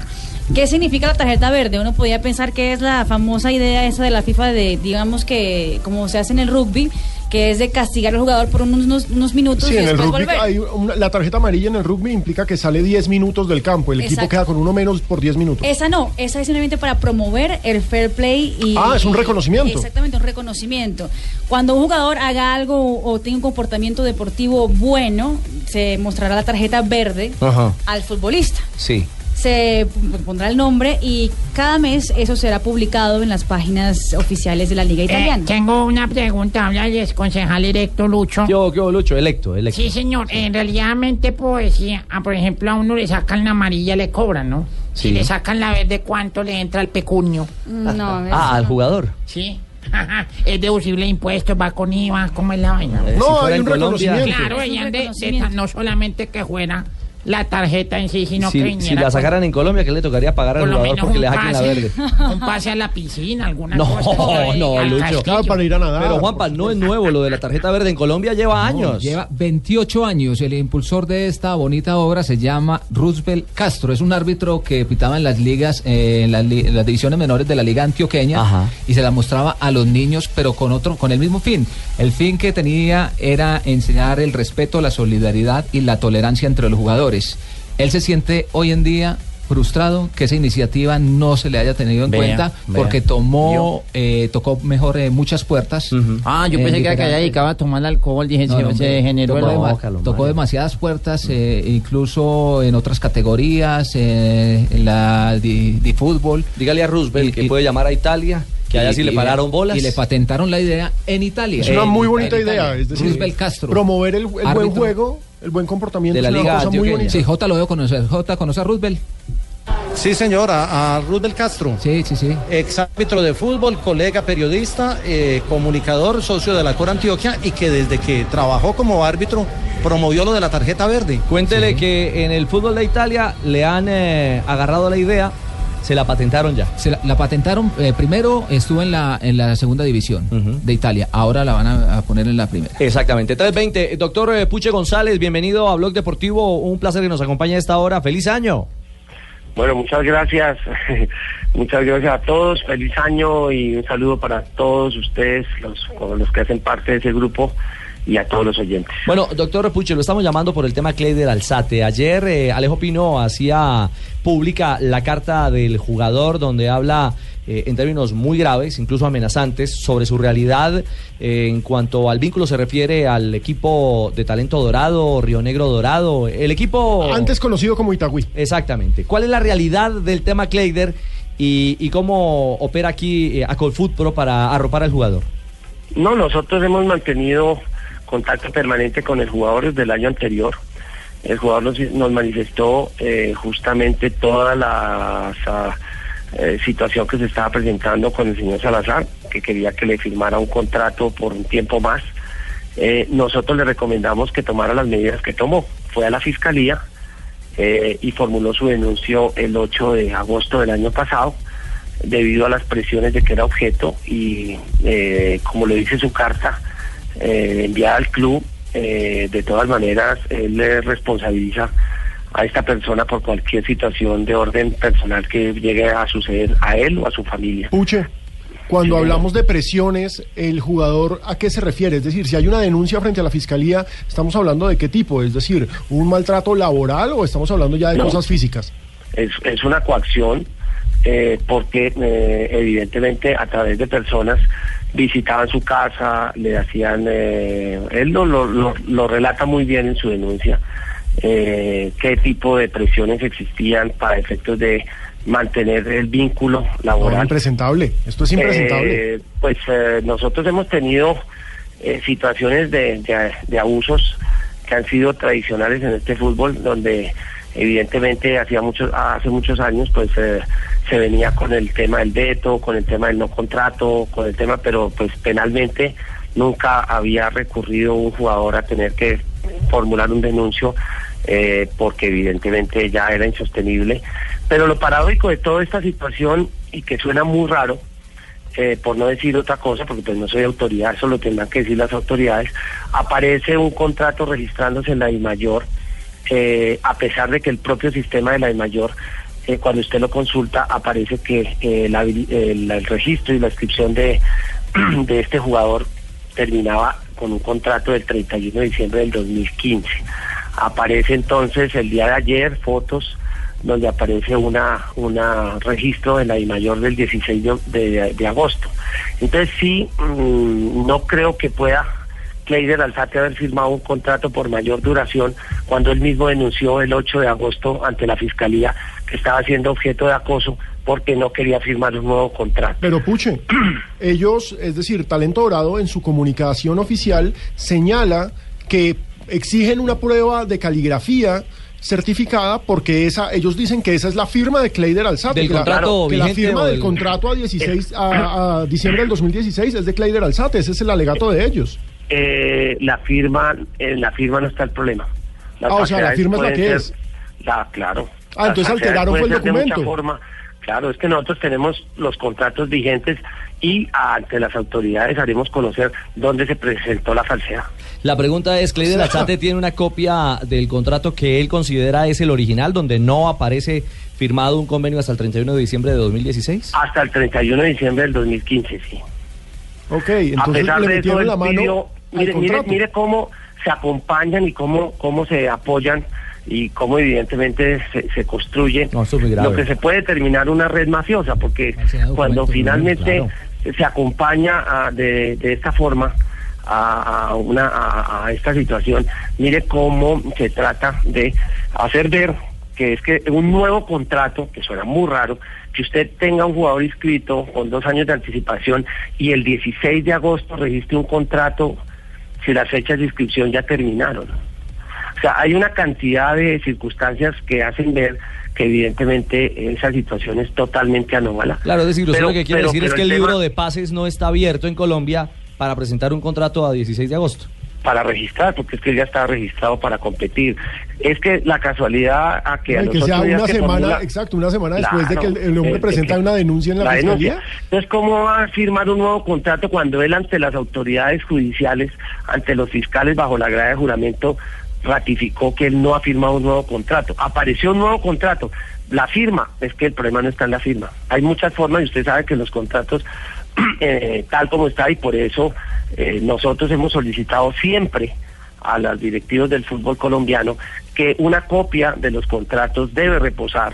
¿Qué significa la tarjeta verde? Uno podría pensar que es la famosa idea esa de la FIFA de, digamos que, como se hace en el rugby, que es de castigar al jugador por unos, minutos Sí, y en el después rugby volver. hay una- la tarjeta amarilla en el rugby implica que sale 10 minutos del campo. El equipo queda con uno menos por 10 minutos. Esa no, esa es simplemente para promover el fair play y... Ah, es un y- reconocimiento. Exactamente, un reconocimiento. Cuando un jugador haga algo o tenga un comportamiento deportivo bueno, se mostrará la tarjeta verde Ajá. al futbolista. Sí. Se pondrá el nombre y cada mes eso será publicado en las páginas oficiales de la Liga Italiana. Eh, tengo una pregunta, habla el concejal electo Lucho. Yo, yo, Lucho, electo, electo. Sí, señor, en realidad, pues, sí, ah, por ejemplo, a uno le sacan la amarilla, le cobran, ¿no? Si Sí. le sacan la verde, ¿cuánto le entra el pecunio? No, Ah, al jugador. Sí. es deducible de impuestos, va con IVA, ¿cómo es la vaina? Eh, si No, fuera hay en un Colombia- reconocimiento. Claro, Es un ella de- de, no solamente que fuera la tarjeta en sí, sino que Si, si la con- sacaran en Colombia, ¿qué le tocaría pagar al por jugador porque le saquen la verde? un pase a la piscina, alguna No, cosa. no, al Lucho. castillo. para ir a nadar. Pero Juanpa, no es nuevo lo de la tarjeta verde en Colombia, lleva años. No, lleva 28 años. El impulsor de esta bonita obra se llama Roosevelt Castro. Es un árbitro que pitaba en las ligas, eh, en, las li- en las divisiones menores de la Liga Antioqueña Ajá. y se la mostraba a los niños, pero con otro, con el mismo fin. El fin que tenía era enseñar el respeto, la solidaridad y la tolerancia entre los jugadores. Él se siente hoy en día frustrado que esa iniciativa no se le haya tenido en Vea, cuenta vea. porque tomó, eh, tocó mejor eh, muchas puertas. Ah, yo en pensé que era que ella dedicaba a tomar alcohol. Dije, no, se, no, se hombre, generó tocó, el- tocó demasiadas puertas, eh, incluso en otras categorías, eh, en la de, de fútbol. Dígale a Roosevelt que puede llamar a Italia, que allá sí le pararon bolas. Y le patentaron la idea en Italia. Es una En muy bonita idea. Es decir, Roosevelt Castro. promover el, el buen juego, el buen comportamiento. De la es una Liga cosa muy bonita. Sí, J lo debo conocer. J, ¿conoce a Roosevelt? Sí, señor, a, del Castro. Sí, sí, sí. Ex árbitro de fútbol, colega periodista, eh, comunicador, socio de la Cora Antioquia y que desde que trabajó como árbitro promovió lo de la tarjeta verde. Cuéntele que en el fútbol de Italia le han eh, agarrado la idea, se la patentaron ya. Se la, la patentaron, eh, primero estuvo en la, en la segunda división de Italia, ahora la van a, a poner en la primera. Exactamente. 320. Doctor eh, Puche González, bienvenido a Blog Deportivo. Un placer que nos acompañe a esta hora. Feliz año. Bueno, muchas gracias. muchas gracias a todos. Feliz año y un saludo para todos ustedes, los, los que hacen parte de ese grupo y a todos los oyentes. Bueno, doctor Puche, lo estamos llamando por el tema Clay del Alzate. Ayer eh, Alejo Pino hacía pública la carta del jugador donde habla eh, en términos muy graves, incluso amenazantes, sobre su realidad eh, en cuanto al vínculo se refiere al equipo de talento dorado, Río Negro Dorado, el equipo... Antes conocido como Itagüí. Exactamente. ¿Cuál es la realidad del tema Kleider y, y cómo opera aquí eh, a Colfoot Pro para arropar al jugador? No, nosotros hemos mantenido contacto permanente con el jugador desde el año anterior. El jugador nos, nos manifestó eh, justamente toda la eh, situación que se estaba presentando con el señor Salazar, que quería que le firmara un contrato por un tiempo más. Eh, nosotros le recomendamos que tomara las medidas que tomó. Fue a la fiscalía y formuló su denuncio el 8 de agosto del año pasado debido a las presiones de que era objeto y como le dice su carta eh, enviada al club, eh, de todas maneras él le responsabiliza a esta persona por cualquier situación de orden personal que llegue a suceder a él o a su familia. Puche, cuando hablamos de presiones, el jugador a qué se refiere? Es decir, si hay una denuncia frente a la fiscalía, ¿estamos hablando de qué tipo? Es decir, ¿un maltrato laboral o estamos hablando ya de No. cosas físicas? es, es una coacción eh, porque eh, evidentemente a través de personas visitaban su casa, le hacían, eh, él lo, lo, lo- lo relata muy bien en su denuncia, eh, qué tipo de presiones existían para efectos de mantener el vínculo No, laboral. impresentable. Esto es impresentable. Eh, pues eh, nosotros hemos tenido eh, situaciones de, de- de abusos que han sido tradicionales en este fútbol, donde evidentemente hacía muchos, hace muchos años pues eh, se venía con el tema del veto, con el tema del no contrato, con el tema, pero pues penalmente nunca había recurrido un jugador a tener que formular un denuncio eh, porque evidentemente ya era insostenible. Pero lo paradójico de toda esta situación y que suena muy raro, eh, por no decir otra cosa, porque pues no soy autoridad, eso lo tendrán que decir las autoridades, aparece un contrato registrándose en la DIMAYOR, eh, a pesar de que el propio sistema de la DIMAYOR, eh, cuando usted lo consulta, aparece que eh, la el, registro y la inscripción de, de este jugador terminaba con un contrato del 31 de diciembre del 2015. Aparece entonces el día de ayer fotos donde aparece una una registro de la DIMAYOR del 16 de, de- de agosto. Entonces sí, mm, no creo que pueda Kleider Alzate haber firmado un contrato por mayor duración cuando él mismo denunció el 8 de agosto ante la Fiscalía que estaba siendo objeto de acoso porque no quería firmar un nuevo contrato. Pero Puche, ellos, es decir, Talento Dorado en su comunicación oficial señala que exigen una prueba de caligrafía certificada porque esa ellos dicen que esa es la firma de Kleider Alzate. ¿Del que la- contrato que la vigente firma del del- contrato a 16 a, a diciembre del 2016 es de Kleider Alzate, ese es el alegato de ellos. Eh, la firma, en la firma no está el problema. Las Ah, o sea, la firma es la que ser- es. La, claro. Ah, entonces alteraron fue el ser de mucha documento. forma. Claro, es que nosotros tenemos los contratos vigentes y ante las autoridades haremos conocer dónde se presentó la falsedad. La pregunta es, ¿Cleider Alzate tiene una copia del contrato que él considera es el original, donde no aparece firmado un convenio hasta el 31 de diciembre de 2016? Hasta el 31 de diciembre del 2015, sí. Ok, a entonces pesar le de eso, metieron él la mano pidió- al mire, mire, mire cómo se acompañan y cómo, cómo se apoyan y cómo evidentemente se, se construye lo que se puede terminar una red mafiosa, porque cuando finalmente se acompaña a- de, de esta forma a, a una, a, a esta situación, mire cómo se trata de hacer ver que es que un nuevo contrato, que suena muy raro, que usted tenga un jugador inscrito con dos años de anticipación y el 16 de agosto registre un contrato si las fechas de inscripción ya terminaron. O sea, hay una cantidad de circunstancias que hacen ver que evidentemente esa situación es totalmente anómala. Claro, es decir, Pero- lo que quiere pero- decir es que el libro de pases no está abierto en Colombia para presentar un contrato a 16 de agosto. Para registrar, porque es que él ya estaba registrado para competir. Es que la casualidad a que a Y los que sea una que semana, formula- exacto, una semana después de que el, hombre eh, presenta que- una denuncia en la, fiscalía. denuncia. Entonces, ¿cómo va a firmar un nuevo contrato cuando él ante las autoridades judiciales, ante los fiscales bajo la grada de juramento, ratificó que él no ha firmado un nuevo contrato? Apareció un nuevo contrato. La firma, es que el problema no está en la firma. Hay muchas formas y usted sabe que los contratos, eh, tal como está, y por eso eh, nosotros hemos solicitado siempre a los directivos del fútbol colombiano que una copia de los contratos debe reposar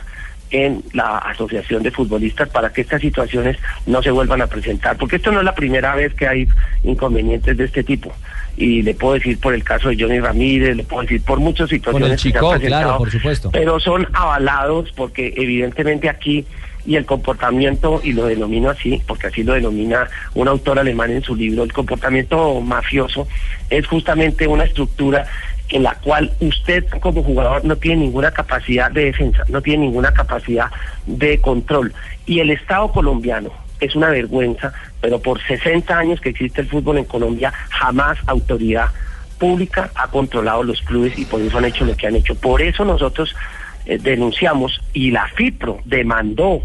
en la asociación de futbolistas para que estas situaciones no se vuelvan a presentar, porque esto no es la primera vez que hay inconvenientes de este tipo. Y le puedo decir por el caso de Johnny Ramírez, le puedo decir por muchas situaciones el que se han Chico, presentado, claro, por supuesto. pero son avalados porque evidentemente aquí y el comportamiento, y lo denomino así, porque así lo denomina un autor alemán en su libro, el comportamiento mafioso es justamente una estructura en la cual usted como jugador no tiene ninguna capacidad de defensa, no tiene ninguna capacidad de control. Y el Estado colombiano es una vergüenza, pero por 60 años que existe el fútbol en Colombia, jamás autoridad pública ha controlado los clubes y por eso han hecho lo que han hecho. Por eso nosotros eh, denunciamos y la FIPRO demandó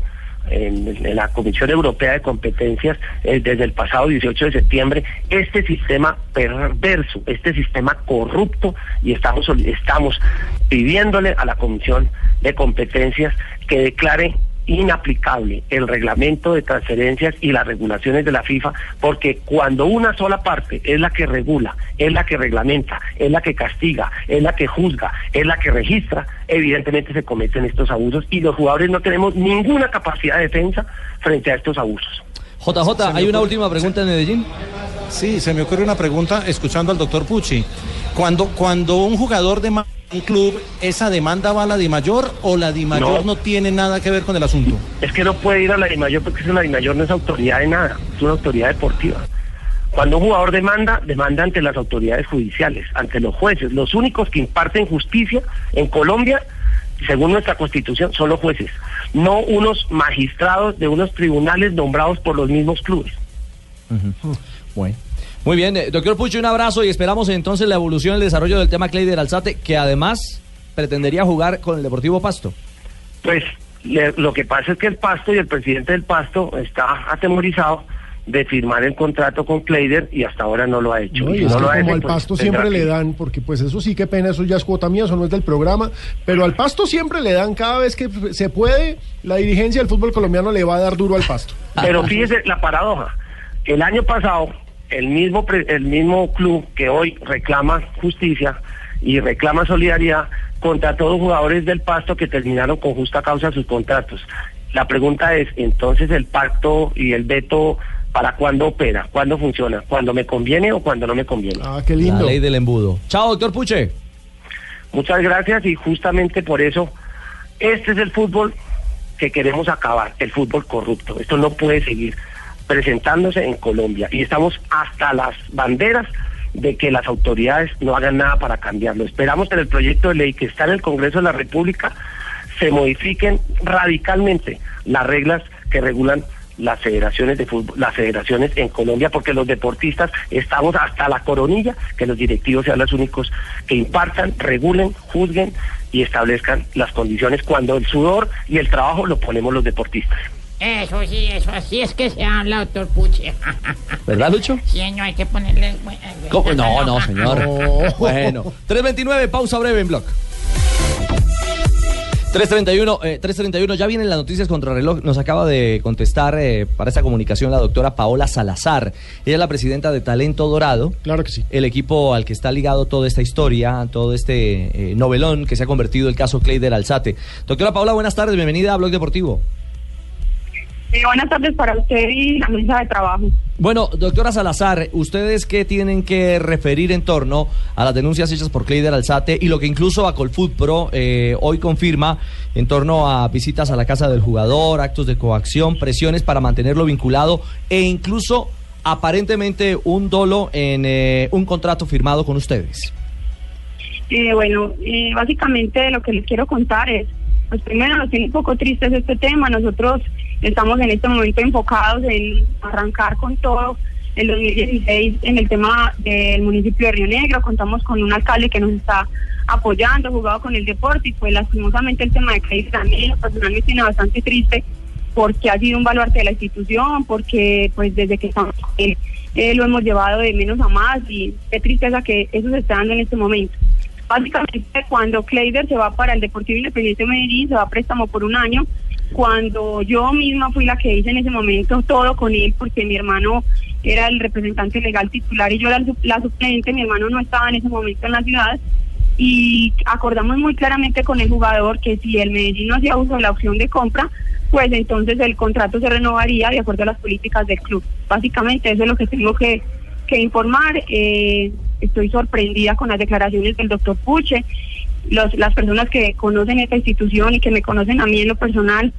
en, la Comisión Europea de Competencias eh, desde el pasado 18 de septiembre este sistema perverso, este sistema corrupto y estamos estamos pidiéndole a la Comisión de Competencias que declare inaplicable el reglamento de transferencias y las regulaciones de la FIFA, porque cuando una sola parte es la que regula, es la que reglamenta, es la que castiga, es la que juzga, es la que registra, evidentemente se cometen estos abusos y los jugadores no tenemos ninguna capacidad de defensa frente a estos abusos. JJ, hay una última pregunta en Medellín. Sí, se me ocurre una pregunta escuchando al doctor Pucci. Cuando, cuando un jugador de un club, ¿esa demanda va a la DIMAYOR o la DIMAYOR no. No. tiene nada que ver con el asunto? Es que no puede ir a la DIMAYOR porque es la DIMAYOR no es autoridad de nada, es una autoridad deportiva. Cuando un jugador demanda, demanda ante las autoridades judiciales, ante los jueces. Los únicos que imparten justicia en Colombia, según nuestra constitución, son los jueces, no unos magistrados de unos tribunales nombrados por los mismos clubes. Bueno. Muy bien, eh, doctor Pucho, un abrazo y esperamos entonces la evolución y el desarrollo del tema Cleider Alzate, que además pretendería jugar con el Deportivo Pasto. Pues le- lo que pasa es que el Pasto y el presidente del Pasto está atemorizado de firmar el contrato con Kleider y hasta ahora no lo ha hecho. No, y es no que lo ha como hecho, al pasto siempre le dan, porque pues eso sí que pena, eso ya es cuota mía, eso no es del programa, pero al pasto siempre le dan cada vez que se puede, la dirigencia del fútbol colombiano le va a dar duro al pasto. Pero fíjese la paradoja. El año pasado, el mismo, pre- el mismo club que hoy reclama justicia y reclama solidaridad, contrató dos jugadores del Pasto que terminaron con justa causa sus contratos. La pregunta es, entonces el pacto y el veto, ¿para cuándo opera? ¿Cuándo funciona? ¿Cuándo me conviene o cuando no me conviene? Ah, qué La ley del embudo. Chao, doctor Puche. Muchas gracias y justamente por eso este es el fútbol que queremos acabar, el fútbol corrupto. Esto no puede seguir presentándose en Colombia y estamos hasta las banderas de que las autoridades no hagan nada para cambiarlo. Esperamos que en el proyecto de ley que está en el Congreso de la República se modifiquen radicalmente las reglas que regulan las federaciones de fútbol, las federaciones en Colombia, porque los deportistas estamos hasta la coronilla, que los directivos sean los únicos que impartan, regulen, juzguen y establezcan las condiciones cuando el sudor y el trabajo lo ponemos los deportistas. Eso sí, eso así es que se habla, doctor Puche. ¿Verdad, Lucho? Sí, no hay que ponerle... ¿Cómo? No, no, señor. Bueno, 329, pausa breve en blog. 331, eh, 331, ya vienen las noticias contra reloj. Nos acaba de contestar eh, para esta comunicación la doctora Paola Salazar. Ella es la presidenta de Talento Dorado. Claro que sí. El equipo al que está ligado toda esta historia, todo este eh, novelón que se ha convertido el caso Cleider Alzate. Doctora Paola, buenas tardes, bienvenida a Blog Deportivo. Eh, buenas tardes para usted y la mesa de trabajo. Bueno, doctora Salazar, ¿ustedes qué tienen que referir en torno a las denuncias hechas por Cleider Alzate y lo que incluso a Colfoot Pro eh, hoy confirma en torno a visitas a la casa del jugador, actos de coacción, presiones para mantenerlo vinculado e incluso aparentemente un dolo en eh, un contrato firmado con ustedes? Eh, bueno, eh, básicamente lo que les quiero contar es, pues primero nos tiene un poco tristes este tema. Nosotros estamos en este momento enfocados en arrancar con todo el 2016 en el tema del municipio de Río Negro. Contamos con un alcalde que nos está apoyando, jugado con el deporte y pues lastimosamente el tema de Cris también personalmente tiene bastante triste porque ha sido un baluarte de la institución, porque pues desde que estamos él eh, lo hemos llevado de menos a más y qué tristeza que eso se está dando en este momento. Básicamente cuando Kleider se va para el Deportivo Independiente de Medellín, se va a préstamo por un año, cuando yo misma fui la que hice en ese momento todo con él, porque mi hermano era el representante legal titular y yo era la suplente, mi hermano no estaba en ese momento en la ciudad, y acordamos muy claramente con el jugador que si el Medellín no hacía uso de la opción de compra, pues entonces el contrato se renovaría de acuerdo a las políticas del club. Básicamente eso es lo que tengo que, que informar. Eh, estoy sorprendida con las declaraciones del doctor Puche. Los, las personas que conocen esta institución y que me conocen a mí en lo personal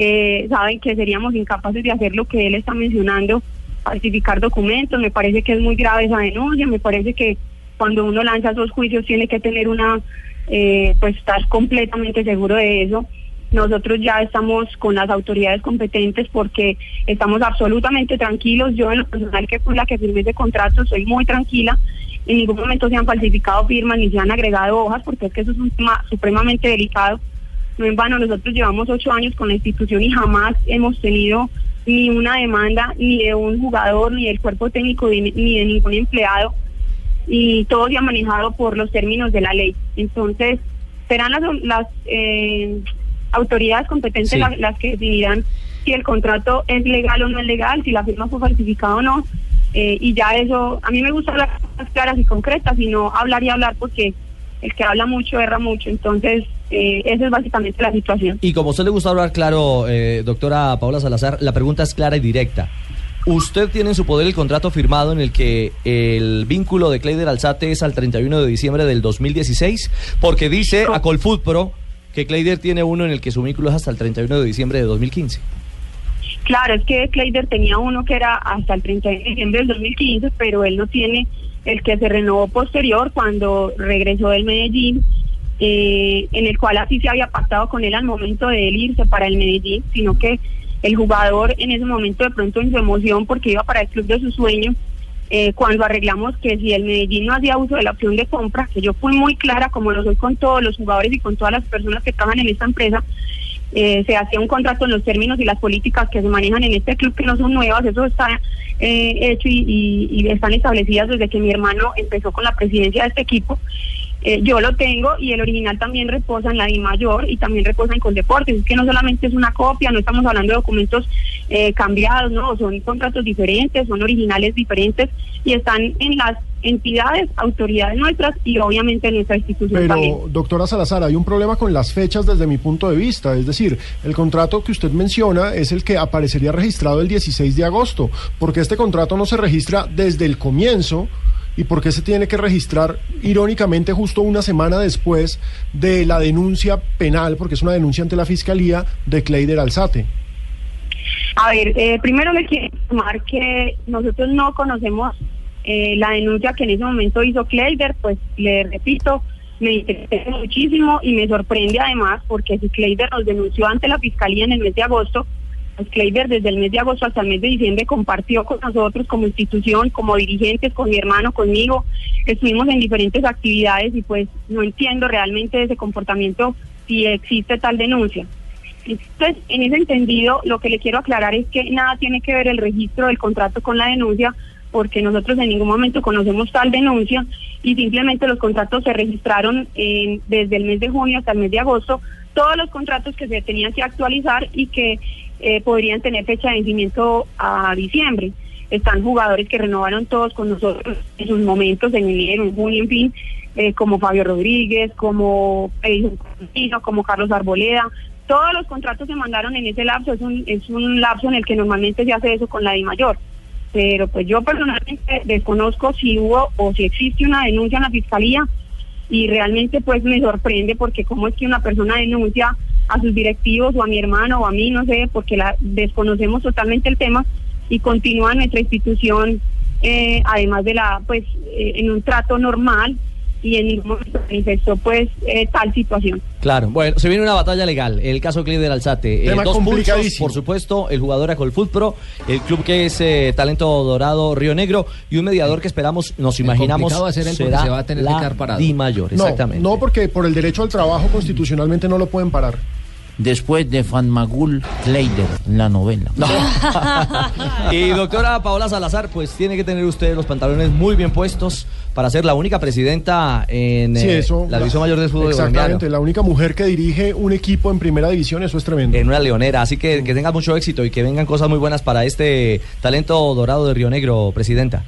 eh, saben que seríamos incapaces de hacer lo que él está mencionando, falsificar documentos. Me parece que es muy grave esa denuncia, me parece que cuando uno lanza esos juicios tiene que tener una, eh, pues estar completamente seguro de eso. Nosotros ya estamos con las autoridades competentes porque estamos absolutamente tranquilos. Yo en lo personal que fui la que firmé ese contrato soy muy tranquila. En ningún momento se han falsificado firmas ni se han agregado hojas porque es que eso es un tema supremamente delicado. No en vano, nosotros llevamos ocho años con la institución y jamás hemos tenido ni una demanda ni de un jugador, ni del cuerpo técnico, ni de ningún empleado y todo se ha manejado por los términos de la ley. Entonces, serán las, las eh, autoridades competentes Sí. las, las que definirán si el contrato es legal o no es legal, si la firma fue falsificada o no. Eh, y ya eso, a mí me gusta hablar cosas claras y concretas y no hablar y hablar porque el que habla mucho erra mucho. Entonces, eh, esa es básicamente la situación. Y como a usted le gusta hablar claro, eh, doctora Paola Salazar, la pregunta es clara y directa. Usted tiene en su poder el contrato firmado en el que el vínculo de Cleider Alzate es al 31 de diciembre del 2016, porque dice a Colfoot Pro que Cleider tiene uno en el que su vínculo es hasta el 31 de diciembre de 2015. Claro, es que Kleider tenía uno que era hasta el 31 de diciembre del 2015, pero él no tiene el que se renovó posterior cuando regresó del Medellín, eh, en el cual así se había pactado con él al momento de él irse para el Medellín, sino que el jugador en ese momento de pronto en su emoción porque iba para el club de su sueño, eh, cuando arreglamos que si el Medellín no hacía uso de la opción de compra, que yo fui muy clara como lo soy con todos los jugadores y con todas las personas que trabajan en esta empresa, eh, se hacía un contrato en los términos y las políticas que se manejan en este club que no son nuevas, eso está eh, hecho y, están establecidas desde que mi hermano empezó con la presidencia de este equipo. Eh, yo lo tengo y el original también reposa en la I Mayor y también reposa en Coldeportes. Es que no solamente es una copia, no estamos hablando de documentos eh, cambiados, no, son contratos diferentes, son originales diferentes y están en las entidades, autoridades nuestras y obviamente en nuestra institución también. Pero, doctora Salazar, hay un problema con las fechas desde mi punto de vista. Es decir, el contrato que usted menciona es el que aparecería registrado el 16 de agosto. porque este contrato no se registra desde el comienzo? ¿Y por qué se tiene que registrar, irónicamente, justo una semana después de la denuncia penal, porque es una denuncia ante la Fiscalía de Cleider Alzate? A ver, eh, primero le quiero informar que nosotros no conocemos eh, la denuncia que en ese momento hizo Kleider, pues le repito, me interesa muchísimo y me sorprende además porque si Kleider nos denunció ante la Fiscalía en el mes de agosto, pues Kleider desde el mes de agosto hasta el mes de diciembre compartió con nosotros como institución, como dirigentes, con mi hermano, conmigo, estuvimos en diferentes actividades y pues no entiendo realmente ese comportamiento si existe tal denuncia. Entonces, en ese entendido, lo que le quiero aclarar es que nada tiene que ver el registro del contrato con la denuncia, porque nosotros en ningún momento conocemos tal denuncia y simplemente los contratos se registraron en- desde el mes de junio hasta el mes de agosto, todos los contratos que se tenían que actualizar y que eh, podrían tener fecha de vencimiento a diciembre. Están jugadores que renovaron todos con nosotros en sus momentos, en enero, en junio, en fin, eh, como Fabio Rodríguez, como Cortino, como Carlos Arboleda. Todos los contratos se mandaron en ese lapso, es un, es un lapso en el que normalmente se hace eso con la I mayor. Pero pues yo personalmente desconozco si hubo o si existe una denuncia en la fiscalía y realmente pues me sorprende porque cómo es que una persona denuncia a sus directivos o a mi hermano o a mí, no sé, porque la desconocemos totalmente el tema y continúa nuestra institución eh, además de la pues eh, en un trato normal y en ningún momento manifestó pues eh, tal situación. Claro, bueno, se viene una batalla legal, el caso Cleider Alzate. Eh, dos pulsos, por supuesto, el jugador Acolfoot Pro, el club que es eh, Talento Dorado Río Negro y un mediador que esperamos, nos imaginamos, va a ser será se va a tener que la quedar parado. Di Mayor, No, exactamente. no, porque por el derecho al trabajo constitucionalmente no lo pueden parar. Después de Fanmagul Kleider, la novela. Y doctora Paola Salazar, pues tiene que tener usted los pantalones muy bien puestos para ser la única presidenta en Sí, eh, la división mayor del fútbol Exactamente, colombiano. la única mujer que dirige un equipo en primera división, eso es tremendo. En una leonera, así que que tenga mucho éxito y que vengan cosas muy buenas para este talento dorado de Río Negro, presidenta.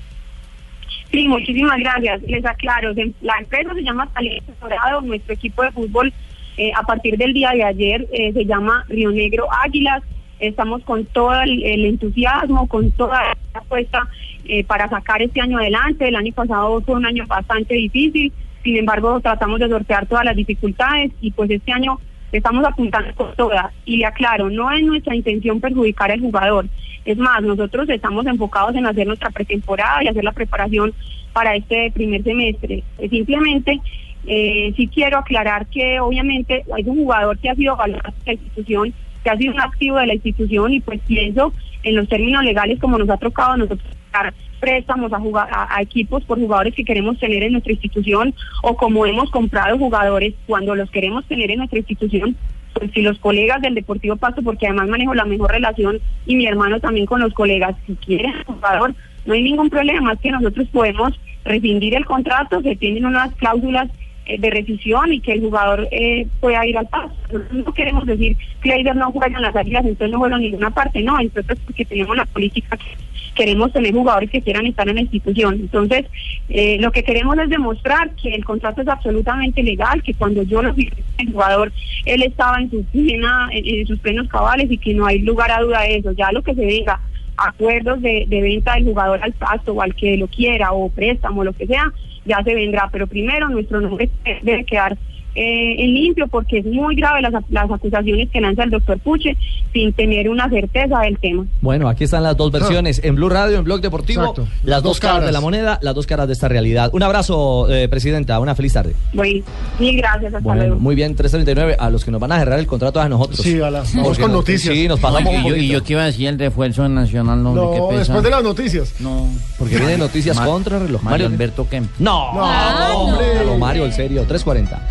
Sí, muchísimas gracias. Les aclaro, la empresa se llama Talento Dorado, nuestro equipo de fútbol eh, a partir del día de ayer eh, se llama Río Negro Águilas. Estamos con todo el, entusiasmo, con toda la apuesta eh, para sacar este año adelante. El año pasado fue un año bastante difícil, sin embargo tratamos de sortear todas las dificultades y pues este año estamos apuntando con todas. Y le aclaro, no es nuestra intención perjudicar al jugador. Es más, nosotros estamos enfocados en hacer nuestra pretemporada y hacer la preparación para este primer semestre. Simplemente, eh, sí quiero aclarar que obviamente hay un jugador que ha sido valorado por la institución, que ha sido un activo de la institución y pues pienso en los términos legales como nos ha tocado nosotros dar préstamos a, jugar, a, equipos por jugadores que queremos tener en nuestra institución o como hemos comprado jugadores cuando los queremos tener en nuestra institución pues si los colegas del Deportivo Pasto, porque además manejo la mejor relación y mi hermano también con los colegas, si quieren jugador, no hay ningún problema, es que nosotros podemos rescindir el contrato, se tienen unas cláusulas de rescisión y que el jugador eh, pueda ir al paso. No queremos decir que Aider no juega en las águilas, entonces no juega en ninguna parte, no, entonces porque tenemos la política que queremos tener jugadores que quieran estar en la institución. Entonces, eh, lo que queremos es demostrar que el contrato es absolutamente legal, que cuando yo lo firmé el jugador, él estaba en, su plena, en, en sus plenos cabales y que no hay lugar a duda de eso. Ya lo que se venga acuerdos de, de venta del jugador al pasto o al que lo quiera o préstamo, lo que sea, ya se vendrá. Pero primero nuestro nombre debe quedar eh, en limpio porque es muy grave las, las acusaciones que lanza el doctor Puche sin tener una certeza del tema. Bueno, aquí están las dos versiones, en Blue Radio, en Blog Deportivo, Exacto. las dos, Dos caras. caras. de la moneda, las dos caras de esta realidad. Un abrazo, eh, Presidenta, una feliz tarde. Bueno, mil gracias, hasta Bueno, luego. muy bien, 339, a los que nos van a cerrar el contrato a nosotros. Sí, a las- vamos con nos- noticias. Sí, nos pasamos y, yo, y yo que iba a decir el refuerzo en Nacional, no, No, qué pesa. después de las noticias. No, Porque vienen noticias Ma- contra el reloj. Mario Alberto Kemp. No, No, Ah, hombre. no, Mario, en serio, 340.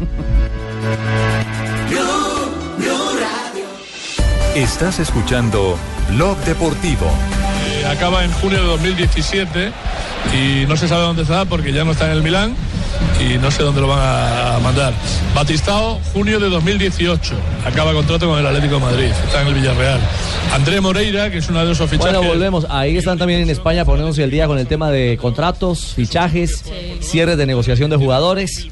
Estás escuchando Blog Deportivo. Eh, acaba en junio de 2017 y no se sabe dónde está porque ya no está en el Milán y no sé dónde lo van a mandar. Batistao, junio de 2018. Acaba contrato con el Atlético de Madrid. Está en el Villarreal. André Moreira, que es uno de esos fichajes. Bueno, volvemos. Ahí están también en España poniéndose el día con el tema de contratos, fichajes, cierres de negociación de jugadores.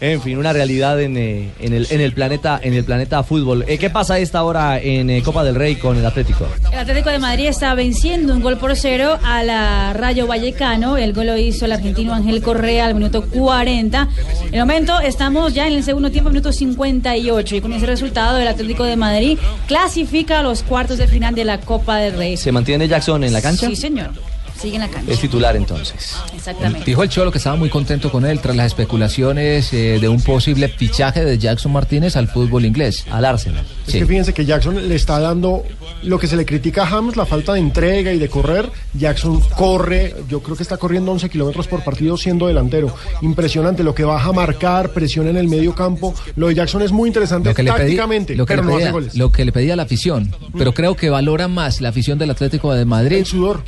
En fin, una realidad en, eh, en el, en el planeta en el planeta fútbol. Eh, ¿Qué pasa a esta hora en eh, Copa del Rey con el Atlético? El Atlético de Madrid está venciendo un gol por cero a la Rayo Vallecano. El gol lo hizo el argentino Ángel Correa al minuto 40. En el momento estamos ya en el segundo tiempo, minuto 58. Y con ese resultado, el Atlético de Madrid clasifica a los cuartos de final de la Copa del Rey. ¿Se mantiene Jackson en la cancha? Sí, señor. Sigue en la cancha. Es titular entonces. Exactamente. Dijo el Cholo que estaba muy contento con él tras las especulaciones eh, de un posible fichaje de Jackson Martínez al fútbol inglés. Al Arsenal. Es que fíjense que Jackson le está dando lo que se le critica a James, la falta de entrega y de correr. Jackson corre, yo creo que está corriendo 11 kilómetros por partido siendo delantero. Impresionante lo que baja a marcar, presión en el medio campo. Lo de Jackson es muy interesante Lo que, le pedí- tácticamente, lo, que pero le no hace pedía, goles. lo que le pedía la afición. Pero creo que valora más la afición del Atlético de Madrid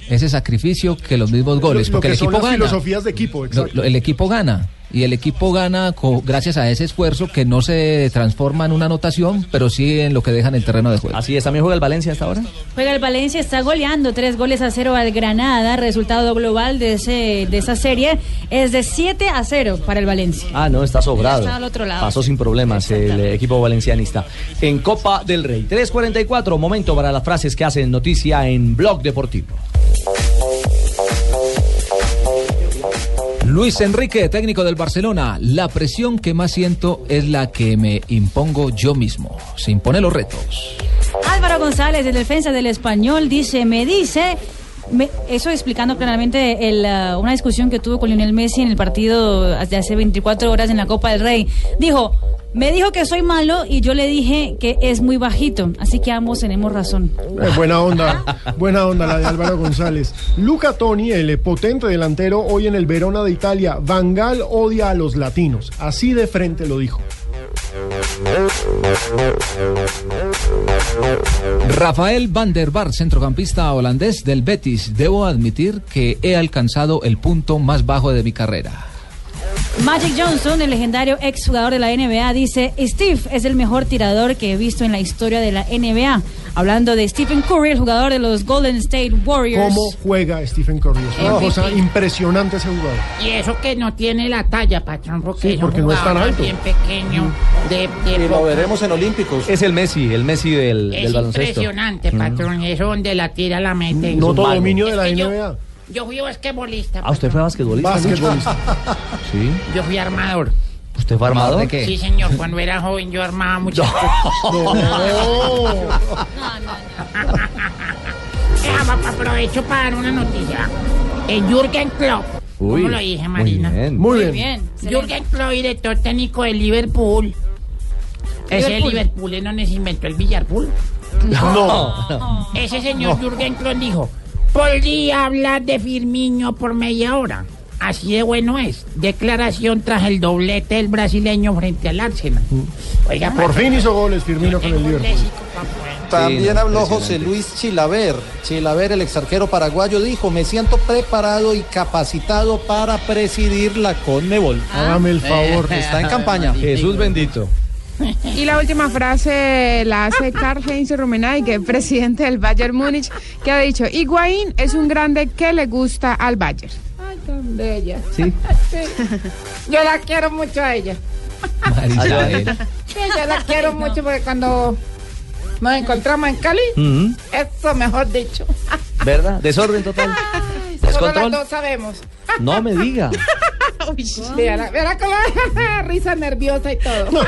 ese sacrificio que los mismos goles. Lo- lo porque que el son equipo las gana. filosofías de equipo, exacto. el equipo gana. Y el equipo gana gracias a ese esfuerzo que no se transforma en una anotación, pero sí en lo que deja en el terreno de juego. Así es, también juega el Valencia hasta ahora. Juega el Valencia, está goleando tres goles a cero al Granada. Resultado global de, ese, de esa serie es de 7 a 0 para el Valencia. Ah, no, está sobrado. Está al otro lado. Pasó sin problemas el equipo valencianista. En Copa del Rey. 3.44, momento para las frases que hacen noticia en Blog Deportivo. Luis Enrique, técnico del Barcelona, la presión que más siento es la que me impongo yo mismo. Se impone los retos. Álvaro González, el defensa del español, dice, me dice, me- eso explicando claramente el, ah, una discusión que tuvo con Lionel Messi en el partido de hace 24 horas en la Copa del Rey. Dijo, me dijo que soy malo y yo le dije que es muy bajito, así que ambos tenemos razón. Eh, buena onda, buena onda la de Álvaro González. Luca Toni, el potente delantero, hoy en el Verona de Italia. Van Gaal odia a los latinos. Así de frente lo dijo. Rafael van der Bar, centrocampista holandés del Betis. Debo admitir que he alcanzado el punto más bajo de mi carrera. Magic Johnson, el legendario exjugador de la NBA, dice, Steve es el mejor tirador que he visto en la historia de la NBA. Hablando de Stephen Curry, el jugador de los Golden State Warriors. ¿Cómo juega Stephen Curry? Es una MVP. cosa impresionante ese jugador. Y eso que no tiene la talla, patrón, porque, Sí, es un porque no es tan alto. bien pequeño. De, de poca- en Olímpicos. Es el Messi, el Messi del, Es del baloncesto. impresionante, Mm. patrón. Eso donde la tira la mete. No todo dominio de la Es que NBA. Yo fui basquetbolista. Ah, ¿usted fue basquetbolista? Basquetbolista. Sí. Yo fui armador. ¿Usted fue armador? ¿De qué? Sí, señor. Cuando era joven yo armaba muchas cosas. Eh, pa- aprovecho para dar una noticia. El Jürgen Klopp. Uy, ¿Cómo lo dije, muy Marina? bien. Muy Muy bien. bien. Jürgen Klopp, director técnico de Liverpool. Ese Liverpool. Liverpool es donde se inventó el billarpool. No. Ese señor Jürgen Klopp dijo, podría hablar de Firmino por media hora. Así de bueno es. Declaración tras el doblete del brasileño frente al Arsenal. Oiga, Por fin hizo goles Firmino con el Liverpool. También habló. José Luis Chilaver. Chilaver, el exarquero paraguayo, dijo, me siento preparado y capacitado para presidir la Conmebol. Hágame el favor. Está en campaña. Jesús bendito. Y la última frase la hace Karl-Heinz Rummenigge, presidente del Bayern Múnich, que ha dicho, Higuaín es un grande que le gusta al Bayern. Ay, tan bella. Sí. Sí. Yo la quiero mucho a ella. Marisabel. Sí, yo la quiero mucho porque cuando nos encontramos en Cali, Ujú. eso mejor dicho. ¿Verdad? Desorden total. Solo las Descontrol. dos sabemos. No me diga. Uy, la color- risa nerviosa y todo.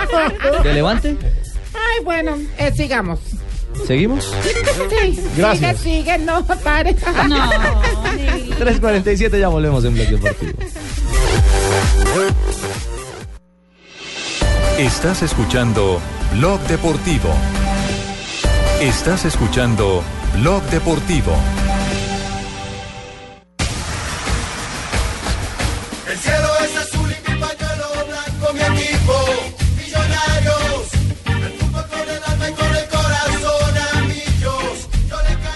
¿De levante? Ay, bueno, eh, sigamos. ¿Seguimos? Sí, Gracias. sigue, sigue, no pare. No, 3.47 ya volvemos en Blog Deportivo. Estás escuchando Blog Deportivo. Estás escuchando Blog Deportivo.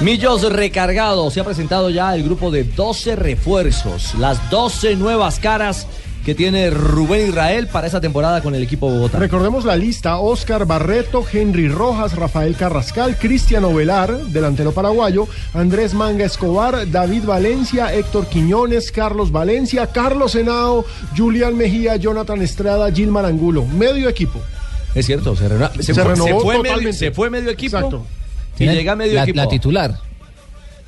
Millos recargado. Se ha presentado ya el grupo de 12 refuerzos. Las 12 nuevas caras que tiene Rubén Israel para esa temporada con el equipo Bogotá. Recordemos la lista: Oscar Barreto, Henry Rojas, Rafael Carrascal, Cristiano Velar, delantero paraguayo, Andrés Manga Escobar, David Valencia, Héctor Quiñones, Carlos Valencia, Carlos Henao, Julián Mejía, Jonathan Estrada, Gilmar Angulo. Medio equipo. Es cierto, se, renovó se fue medio, se fue medio equipo Exacto. Y llega medio la, equipo. la titular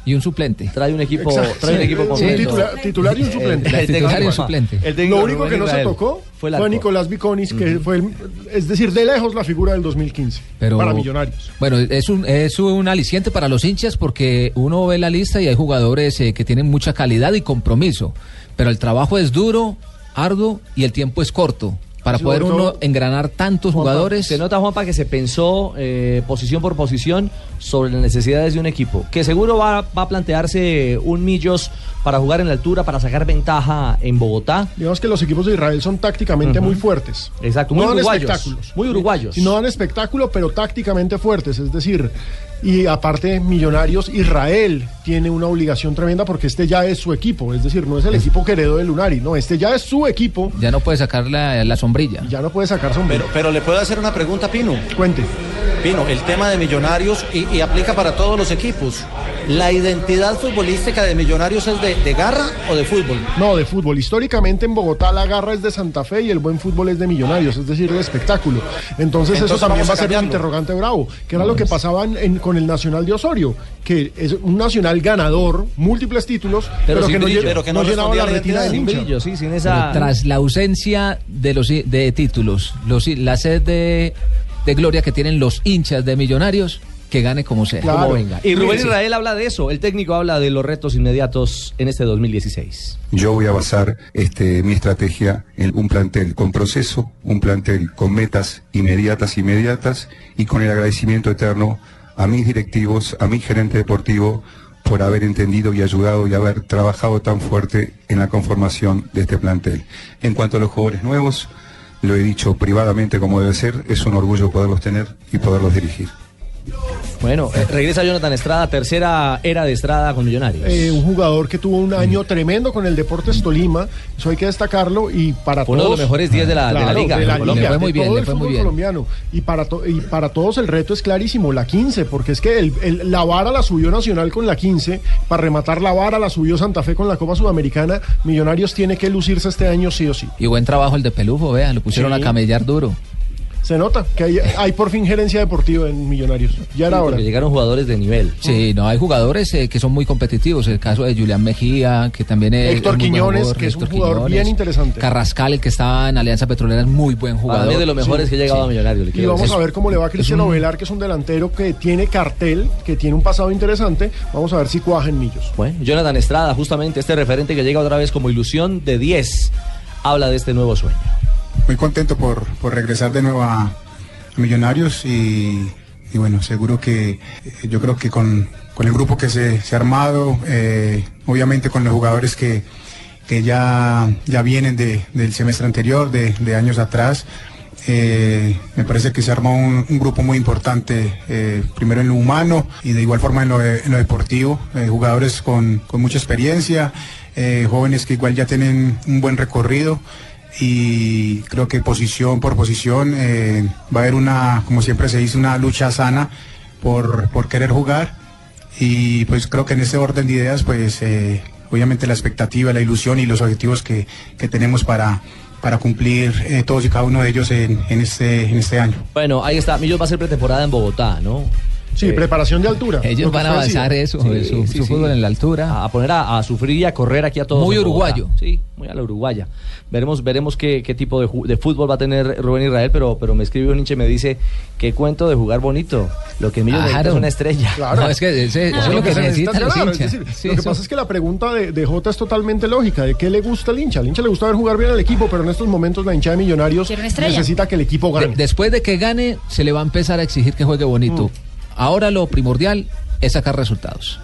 y un suplente. Trae un equipo, Exacto. trae un Sí, equipo completo. titular- titular y un suplente. El- el Titular y un suplente. el Lo único que no se tocó fue. Nicolás Viconis, que fue, el- es decir, de lejos la figura del 2015 Pero, para Millonarios. Bueno, es un, es un aliciente para los hinchas porque uno ve la lista y hay jugadores eh, que tienen mucha calidad y compromiso. Pero el trabajo es duro, arduo y el tiempo es corto. Para poder uno engranar tantos jugadores. Se nota, Juanpa, que se pensó eh, posición por posición sobre las necesidades de un equipo. Que seguro va, va a plantearse un Millos para jugar en la altura, para sacar ventaja en Bogotá. Digamos que los equipos de Israel son tácticamente muy fuertes. Exacto, no muy dan uruguayos. espectáculos. Muy uruguayos. Y no dan espectáculo, pero tácticamente fuertes. Es decir, y aparte, Millonarios, Israel tiene una obligación tremenda porque este ya es su equipo. Es decir, no es el equipo que heredó de Lunari, no, este ya es su equipo. Ya no puede sacar la, la sombrilla. Ya no puede sacar sombrilla. Pero, pero le puedo hacer una pregunta, Pino. Cuente. Pino, el tema de Millonarios y, y aplica para todos los equipos. ¿La identidad futbolística de Millonarios es de, de garra o de fútbol? No, de fútbol. Históricamente en Bogotá la garra es de Santa Fe y el buen fútbol es de Millonarios, es decir, de espectáculo. Entonces, eso también va a ser un interrogante bravo, que era lo que pasaba en- en- con el Nacional de Osorio, que es un Nacional ganador, múltiples títulos, pero, sin que, no, brillo. Pero que no no llenaba la a la retina hincha. brillo, sí, sin Pero esa... tras la ausencia de los de títulos, los, la sed de, de gloria que tienen los hinchas de Millonarios, que gane como sea. Como venga. Y Rubén. Israel habla de eso. El técnico habla de los retos inmediatos en este 2016. Yo voy a basar este, mi estrategia en un plantel con proceso, un plantel con metas inmediatas, inmediatas y con el agradecimiento eterno a mis directivos, a mi gerente deportivo por haber entendido y ayudado y haber trabajado tan fuerte en la conformación de este plantel. En cuanto a los jugadores nuevos, lo he dicho privadamente como debe ser, es un orgullo poderlos tener y poderlos dirigir. Bueno, eh, regresa Jonathan Estrada, tercera era de Estrada con Millonarios. Eh, un jugador que tuvo un año tremendo con el Deportes Tolima, eso hay que destacarlo y para Fue uno de todos los mejores 10 de la- de la liga, de la Colombia. liga, Le fue muy bien, le fue muy bien. colombiano y para to- y para todos el reto es clarísimo, la 15, porque es que el- el- la vara la subió Nacional con la 15, para rematar la vara la subió Santa Fe con la Copa Sudamericana, Millonarios tiene que lucirse este año sí o sí. Y buen trabajo el de Pelufo, vea, lo pusieron Sí. a camellar duro. Se nota que hay, hay por fin gerencia deportiva en Millonarios. Ya era hora. Porque llegaron jugadores de nivel. Sí, no, hay jugadores eh, que son muy competitivos. El caso de Julián Mejía, que también es. Héctor es Quiñones, jugador, que es un jugador Quiñones. bien interesante. Carrascal, el que estaba en Alianza Petrolera, es muy buen jugador. Es de los mejores que ha llegado a Millonarios, le Y quiero vamos decir. a ver cómo le va a Cristiano un- Velar, que es un delantero que tiene cartel, que tiene un pasado interesante. Vamos a ver si cuaja en Millos. Bueno, Jonathan Estrada, justamente este referente que llega otra vez como ilusión de 10, habla de este nuevo sueño. Muy contento por, por regresar de nuevo a, Millonarios y, bueno, seguro que eh, yo creo que con, con el grupo que se, se ha armado, eh, obviamente con los jugadores que, que ya, ya vienen de- del semestre anterior, de, años atrás, eh, me parece que se armó un, grupo muy importante, primero en lo humano y de igual forma en lo, en lo deportivo, jugadores con, con mucha experiencia, jóvenes que igual ya tienen un buen recorrido y creo que posición por posición eh, va a haber una, como siempre se dice, una lucha sana por, por querer jugar y pues creo que en ese orden de ideas pues eh, obviamente la expectativa, la ilusión y los objetivos que, que tenemos para, para cumplir eh, todos y cada uno de ellos en, en este, en este año. Bueno, ahí está. Millos va a ser pretemporada en Bogotá, ¿no? Sí, preparación de altura. Ellos van a avanzar eso, su, su fútbol en la altura. A poner a, a sufrir y a correr aquí a todos. Muy uruguayo. Sí, muy a la uruguaya. Veremos, veremos qué, qué tipo de, fútbol va a tener Rubén Israel, pero, pero me escribe un hincha y me dice, qué cuento de jugar bonito. Lo que Emilio necesita es una estrella. Claro. No, es que ese- eso es lo que se necesita necesitan los claro, es hinchas. decir, Sí, lo que eso- pasa es que la pregunta de, de Jota es totalmente lógica. ¿De qué le gusta al hincha? Al hincha le gusta ver jugar bien al equipo, pero en estos momentos la hincha de Millonarios necesita que el equipo De- gane. después de que gane, se le va a empezar a exigir que juegue bonito. Mm. Ahora lo primordial es sacar resultados.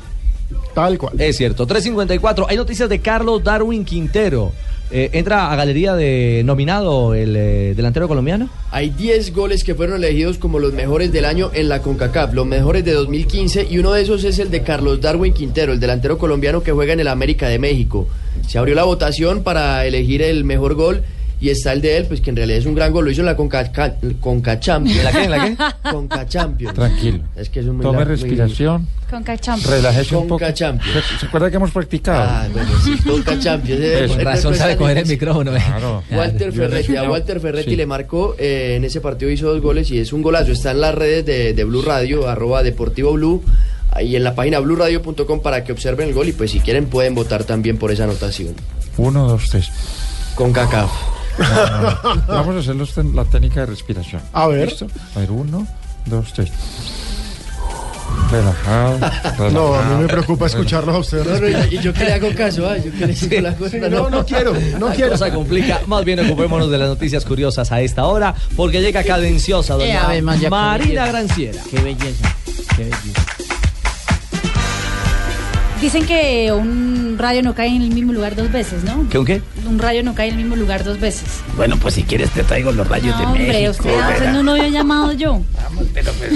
Tal cual. Es cierto. 354. Hay noticias de Carlos Darwin Quintero. Eh, ¿Entra a galería de nominado el eh, delantero colombiano? Hay 10 goles que fueron elegidos como los mejores del año en la CONCACAF, los mejores de 2015 y uno de esos es el de Carlos Darwin Quintero, el delantero colombiano que juega en el América de México. Se abrió la votación para elegir el mejor gol y está el de él, pues que en realidad es un gran gol, lo hizo en la Conca, Ca- Conca Champions. ¿En la qué, en la qué? Conca Champions. Tranquilo. Es que es un Tome respiración. Con cacham. Relájese un poco. Conca Champions. ¿Se, acuerda que hemos practicado? Ah, bueno, sí, Conca Champions. eh, eh, razón pues, sabe coger el micrófono. eh. Claro. Walter Ferretti, a Walter Ferretti Sí. le marcó, eh, en ese partido hizo dos goles y es un golazo. Está en las redes de, de Blue Radio, arroba Deportivo Blue, y en la página bluradio.com para que observen el gol y pues si quieren pueden votar también por esa anotación. Uno, dos, tres. Con cacao. Vamos a hacer los ten- la técnica de respiración. A ver. ¿Listo? A ver, uno, dos, tres. Relajado. relajado No, a mí me preocupa escucharlos a ustedes. No, no, y, yo que le hago caso, ah, yo que le digo la cosa. Sí, no, no quiero, no La quiero. cosa complica. Más bien ocupémonos de las noticias curiosas a esta hora, porque llega cadenciosa doña Eh, María, Marina. Granciera. Qué belleza. Qué belleza. Dicen que un rayo no cae en el mismo lugar dos veces, ¿no? ¿Qué un qué? Un rayo no cae en el mismo lugar dos veces. Bueno, pues si quieres te traigo los rayos de No, hombre, México. usted, usted no lo había llamado yo.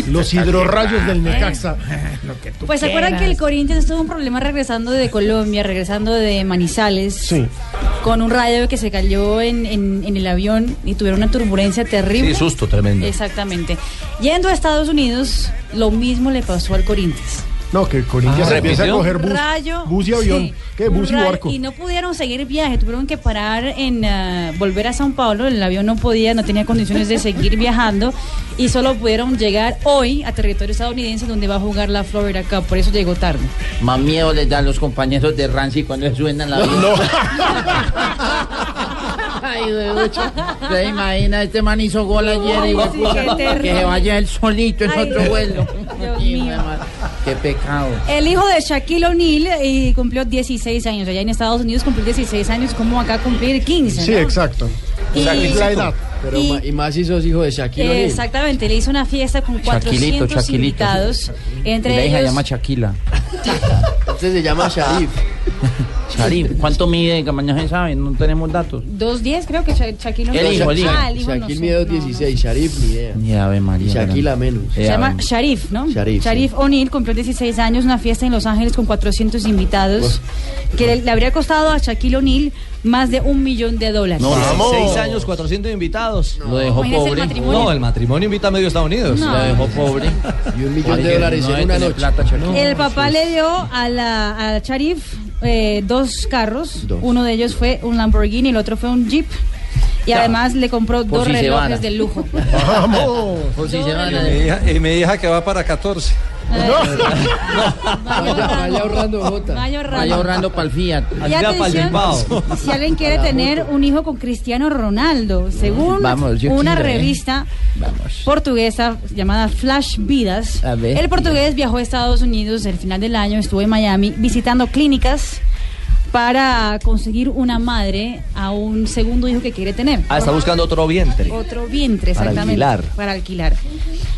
Los hidrorrayos del Necaxa. Pues se acuerdan que el Corinthians tuvo un problema regresando de Colombia, regresando de Manizales, Sí. con un rayo que se cayó en, en- en el avión y tuvieron una turbulencia terrible. Sí, susto tremendo. Exactamente. Yendo a Estados Unidos, lo mismo le pasó al Corinthians. No, que Corinthians Ah, empieza a coger bus, rayo. bus y avión. sí, ¿Qué? Bus y rayo, barco. Y no pudieron seguir viaje, tuvieron que parar en ah, volver a Sao Paulo. El avión no podía, no tenía condiciones de seguir viajando y solo pudieron llegar hoy a territorio estadounidense donde va a jugar la Florida Cup. Por eso llegó tarde. Más miedo les dan los compañeros de Rancy cuando suenan la vida. Ay. ¿Se imagina? Este man hizo gol ayer y sí, que terrible. se vaya él solito en Ay, otro vuelo. Dios mío. Qué pecado. El hijo de Shaquille O'Neal y cumplió 16 años. Allá en Estados Unidos cumplió 16 años, como acá cumplir 15. Sí, ¿no? exacto. Y- O sea, es la edad. Pero Y- ma- y más si sos hijo de Shaquille Eh, O'Neal. Exactamente, le hizo una fiesta con Chaquilito, 400 Chaquilito. invitados. Y Entre la hija se ellos, llama Chaquila. Este se llama Sharif. Sharif. ¿Cuánto mide? Que mañana se sabe, no tenemos datos. 2.10 creo que Sha- Shaquille El hijo, el hijo. Ah, el hijo no Shaquille sé, mide no, 2.16, Sharif ni idea. Ni Ave María. Shaquille a menos. Se llama Sharif, ¿no? Sharif, sí. O'Neal cumplió 16 años, una fiesta en Los Ángeles con 400 invitados, que le, le habría costado a Shaquille O'Neal más de un millón de dólares. No, Vamos. Seis años, 400 invitados. Lo dejó el pobre. No, el matrimonio invita a medio Estados Unidos. No. Lo dejó pobre. Y un millón de dólares no en una noche. plata. El papá le dio a la a Sharif eh, dos carros. Dos. Uno de ellos fue un Lamborghini, el otro fue un Jeep. Y además le compró Por dos si relojes de lujo. Vamos. Por si se van Y a... mi hija, y mi hija que va para 14. Vaya Vaya ahorrando, Jota. Vaya ahorrando. Vaya ahorrando para el Fiat. Y atención, si alguien quiere tener un hijo con Cristiano Ronaldo, según Vamos, una quiero, ¿eh? revista Vamos. portuguesa llamada Flash Vidas, A ver. el portugués viajó a Estados Unidos el final del año, estuvo en Miami visitando clínicas para conseguir una madre a un segundo hijo que quiere tener. Ah, está buscando otro vientre. Otro vientre, Para exactamente. alquilar. Para alquilar.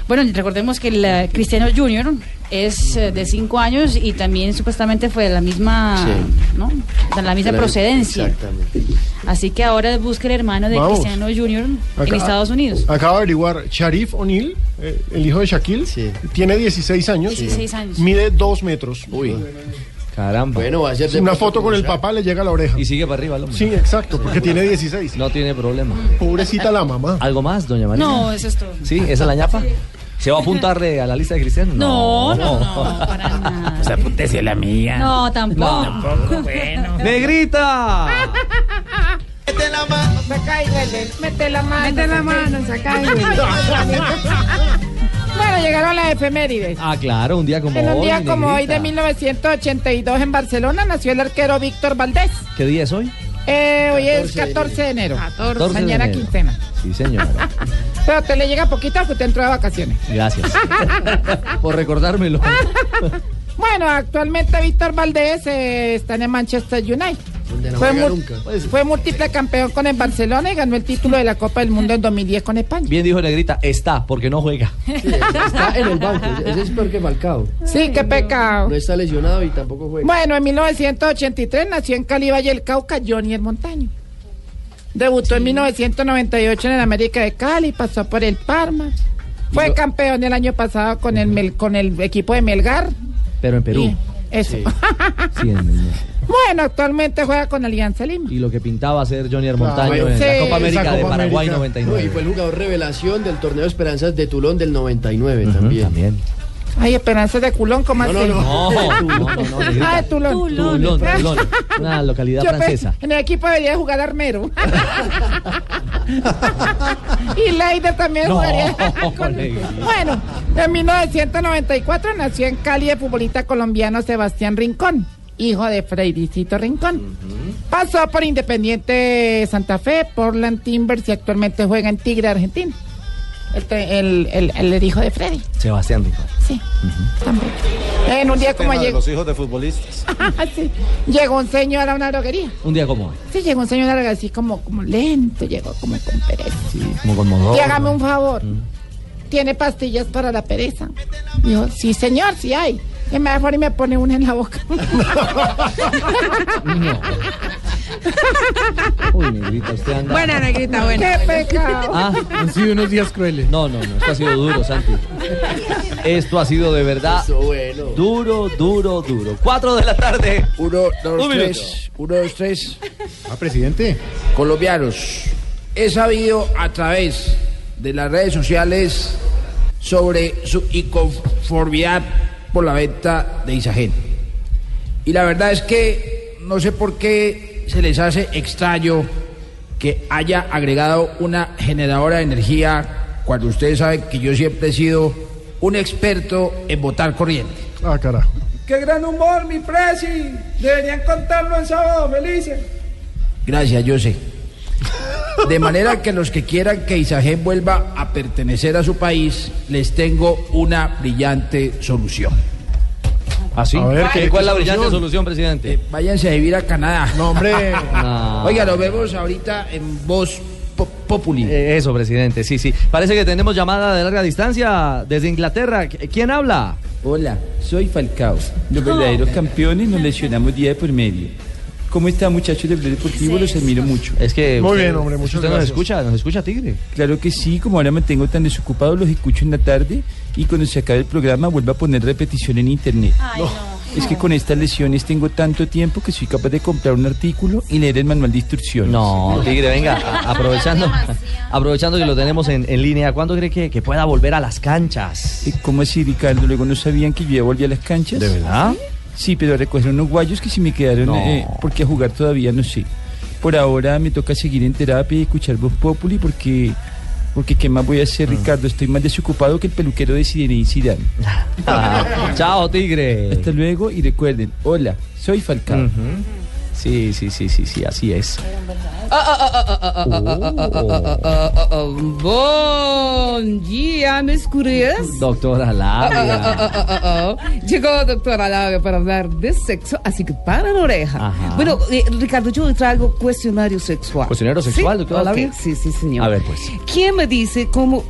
Bueno, recordemos que el eh, Cristiano Junior es eh, de 5 años y también supuestamente fue de la misma, Sí. ¿no? De la misma La- procedencia. Exactamente. Así que ahora busca el hermano de Vamos. Cristiano Junior en Estados Unidos. Acaba de averiguar, Sharif O'Neal, eh, el hijo de Shaquille, Sí. tiene 16 años. 16 años. Mide 2 metros. Uy. Caramba. Bueno, va a ser de Una foto con el papá le llega a la oreja. Y sigue para arriba el hombre. Sí, exacto, porque tiene 16. No tiene problema. Pobrecita la mamá. ¿Algo más, doña María? No, eso es todo. ¿Sí? ¿Esa es la ñapa? ¿Se va a apuntarle a la lista de cristianos? No, no, no, para nada. Pues apúntese la mía. No, tampoco. Tampoco, bueno. ¡Negrita! Mete la mano, Saca y. Mete la mano. Mete la mano, saca y. Bueno, le llegaron las efemérides. Ah, claro, un día como en un hoy. día como hoy de 1982 en Barcelona nació el arquero Víctor Valdés. ¿Qué día es hoy? Eh, hoy es 14 de 14 de enero. 14 de Mañana enero. quincena. Sí, señora. Pero te le llega poquito porque usted entró de vacaciones. Gracias. Por recordármelo. Bueno, actualmente Víctor Valdés eh, está en el Manchester United. Donde no Fue, nunca. fue múltiple campeón con el Barcelona y ganó el título de la Copa del Mundo en 2010 con España. Bien dijo Negrita, está, porque no juega. Está en el banco. Ese es peor que Falcao. Sí, qué pecado. No está lesionado y tampoco juega. Bueno, en 1983 nació en Cali, Valle del Cauca, Johnny el Montaño. Debutó en 1998 en el América de Cali, pasó por el Parma. Fue campeón el año pasado con el, Mel- con el equipo de Melgar. Pero en Perú. Y- eso. Sí, en el- bueno, actualmente juega con Alianza Lima. y lo que pintaba ser Johnny Montaño Claro. en la Sí. Copa América Esa de Copa Paraguay América. 99. No, y fue el jugador revelación del torneo Esperanzas de Tulón del 99 también. También. Ay, Esperanza de Culón, ¿cómo No, así? no, no. No, no. Ah, de Tulón. Tulón, Tulón, una localidad francesa. En el equipo debería jugar Armero. y Leider también No, jugaría. Bueno, en 1994 nació en Cali el futbolista colombiano Sebastián Rincón, hijo de Freiricito Rincón. Pasó por Independiente Santa Fe, Portland Timbers y actualmente juega en Tigre Argentina. El, el, el- el hijo de Freddy. Sebastián Rincón. Sí, también. En un día como ayer. los hijos de futbolistas. Sí. Llegó un señor a una droguería. Un día como hoy. Sí, llegó un señor así como, como lento, llegó como con pereza. Como con. Y hágame un favor. ¿Tiene pastillas para la pereza? Dijo, sí, señor, sí hay. Y me da y me pone una en la boca. Uy, negrita, usted anda. Buena, negrita, buena. ¡Qué pecado! Ah, han sido unos días crueles. No, no, no, esto ha sido duro, Santi. Esto ha sido de verdad Eso bueno. duro, duro, duro. Cuatro de la tarde. Uno, dos, Un tres. Uno, dos, tres. Ah, presidente. Colombianos, he sabido a través de las redes sociales sobre su inconformidad por la venta de Isagen. Y la verdad es que no sé por qué se les hace extraño que haya agregado una generadora de energía cuando ustedes saben que yo siempre he sido un experto en botar corriente. Ah, carajo. ¡Qué gran humor, mi presi! Deberían contarlo en sábado, felices. Gracias, yo sé. De manera que los que quieran que Isagen vuelva a pertenecer a su país, les tengo una brillante solución. ¿Así? A ver, ¿Qué- ¿qué- ¿Cuál es la brillante solución? solución, presidente? Eh, váyanse a vivir a Canadá. No, hombre. No. Oiga, nos vemos ahorita en Voz Po- Populi. Eh, Eso, presidente, sí, sí. Parece que tenemos llamada de larga distancia desde Inglaterra. ¿Qui- ¿Quién habla? Hola, soy Falcao. Los verdaderos campeones nos lesionamos día de por medio. ¿Cómo están muchachos del Blog Deportivo? Los admiro mucho. Es que Muy usted- bien, hombre, muchas usted nos escucha, nos escucha Tigre. Claro que sí, como ahora me tengo tan desocupado, los escucho en la tarde y cuando se acabe el programa vuelvo a poner repetición en internet. Es que con estas lesiones tengo tanto tiempo que soy capaz de comprar un artículo y leer el manual de instrucciones. No, Tigre, venga, a- aprovechando, aprovechando que lo tenemos en, en línea, ¿cuándo cree que, que pueda volver a las canchas? Eh, ¿Cómo así, Ricardo? ¿Luego no sabían que yo ya volví a las canchas? ¿De verdad? Sí, pero a recoger unos guayos que si me quedaron, No. eh, porque a jugar todavía no sé. Por ahora me toca seguir en terapia y escuchar Voz Populi porque, porque ¿qué más voy a hacer, Ricardo? Estoy más desocupado que el peluquero de Zinedine Zidane. Ah, chao, Tigre. Hasta luego y recuerden, hola, soy Falcao. Ujú. Sí, sí, sí, sí, sí, así es. Bom dia, meus curias. Doctora Labia. Llegó doctora Labia para hablar de sexo, así que para la oreja. Ajá. Bueno, eh, Ricardo, yo traigo cuestionario sexual. ¿Cuestionario sexual, ¿Sí? doctora Ok, Labia? Sí, sí, señor. A ver, pues. ¿Quién me dice cómo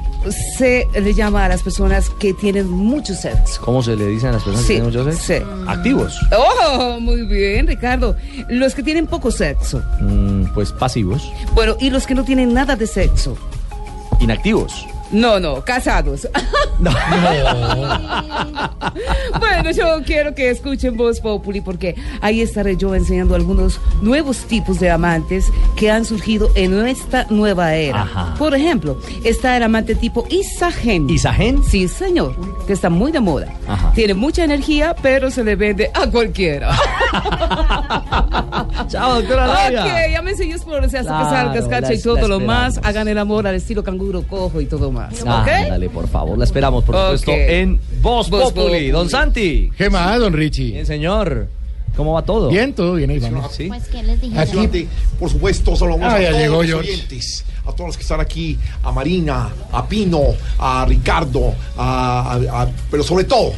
se le llama a las personas que tienen mucho sexo? ¿Cómo se le dicen a las personas Sí, que tienen mucho sexo? sí. Activos. Oh, muy bien, Ricardo. Los que tienen poco sexo. Mm, pues pasivos. Bueno, y los que no tienen nada de sexo. Inactivos. No, no, casados. bueno, yo quiero que escuchen Voz Populi porque ahí estaré yo enseñando algunos nuevos tipos de amantes que han surgido en esta nueva era. Ajá. Por ejemplo, está el amante tipo Isagen. ¿Isagen? Sí, señor, que está muy de moda. Ajá. Tiene mucha energía, pero se le vende a cualquiera. Chao, doctora Labia. Ok, llámense ellos por si hace Claro, la- y todo lo más. Hagan el amor al estilo canguro cojo y todo más. Ah, ¿Ok? Dale, por favor, la esperamos, por supuesto, en Voz Populi. Populi. Don Santi. ¿Qué más, don Richie? Bien, señor. ¿Cómo va todo? Bien, todo bien, ahí vamos. Sí. Pues, ¿qué les dije? Aquí- por supuesto, saludamos Ah, a ya todos llegó los George. oyentes, a todos los que están aquí, a Marina, a Pino, a Ricardo, a- a- a- pero sobre todo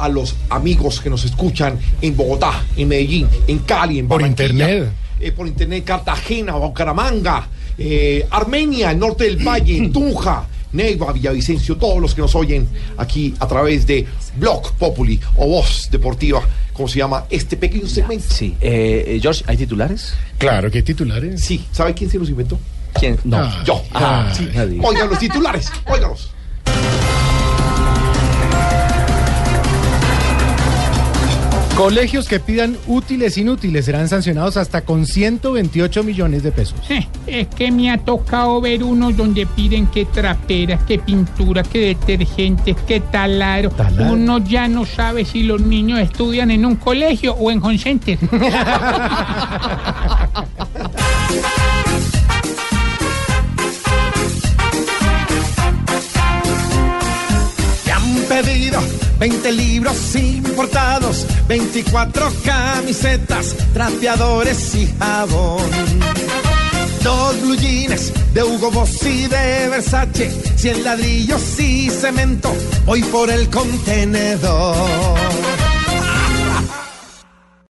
a los amigos que nos escuchan en Bogotá, en Medellín, en Cali, en Por internet. eh, por internet, Cartagena, Bucaramanga, eh, Armenia, el norte del Valle, Tunja, Neiva, Villavicencio, todos los que nos oyen aquí a través de Blog Populi o Voz Deportiva, como se llama este pequeño segmento. Sí. Eh, eh, George, ¿hay titulares? Claro, ¿qué titulares? Sí, ¿sabe quién se los inventó? ¿Quién? No. Ah. Yo. Ah, Sí. nadie. Oigan los titulares, óigalos. Colegios que pidan útiles inútiles serán sancionados hasta con 128 millones de pesos. Eh, Es que me ha tocado ver unos donde piden que traperas, que pintura, que detergentes, que. ¿Taladro? Uno ya no sabe si los niños estudian en un colegio o en home center. pedido 20 libros importados, 24 camisetas, trapeadores y jabón. Dos blue de Hugo Boss y de Versace, 100 ladrillos y cemento, voy por el contenedor.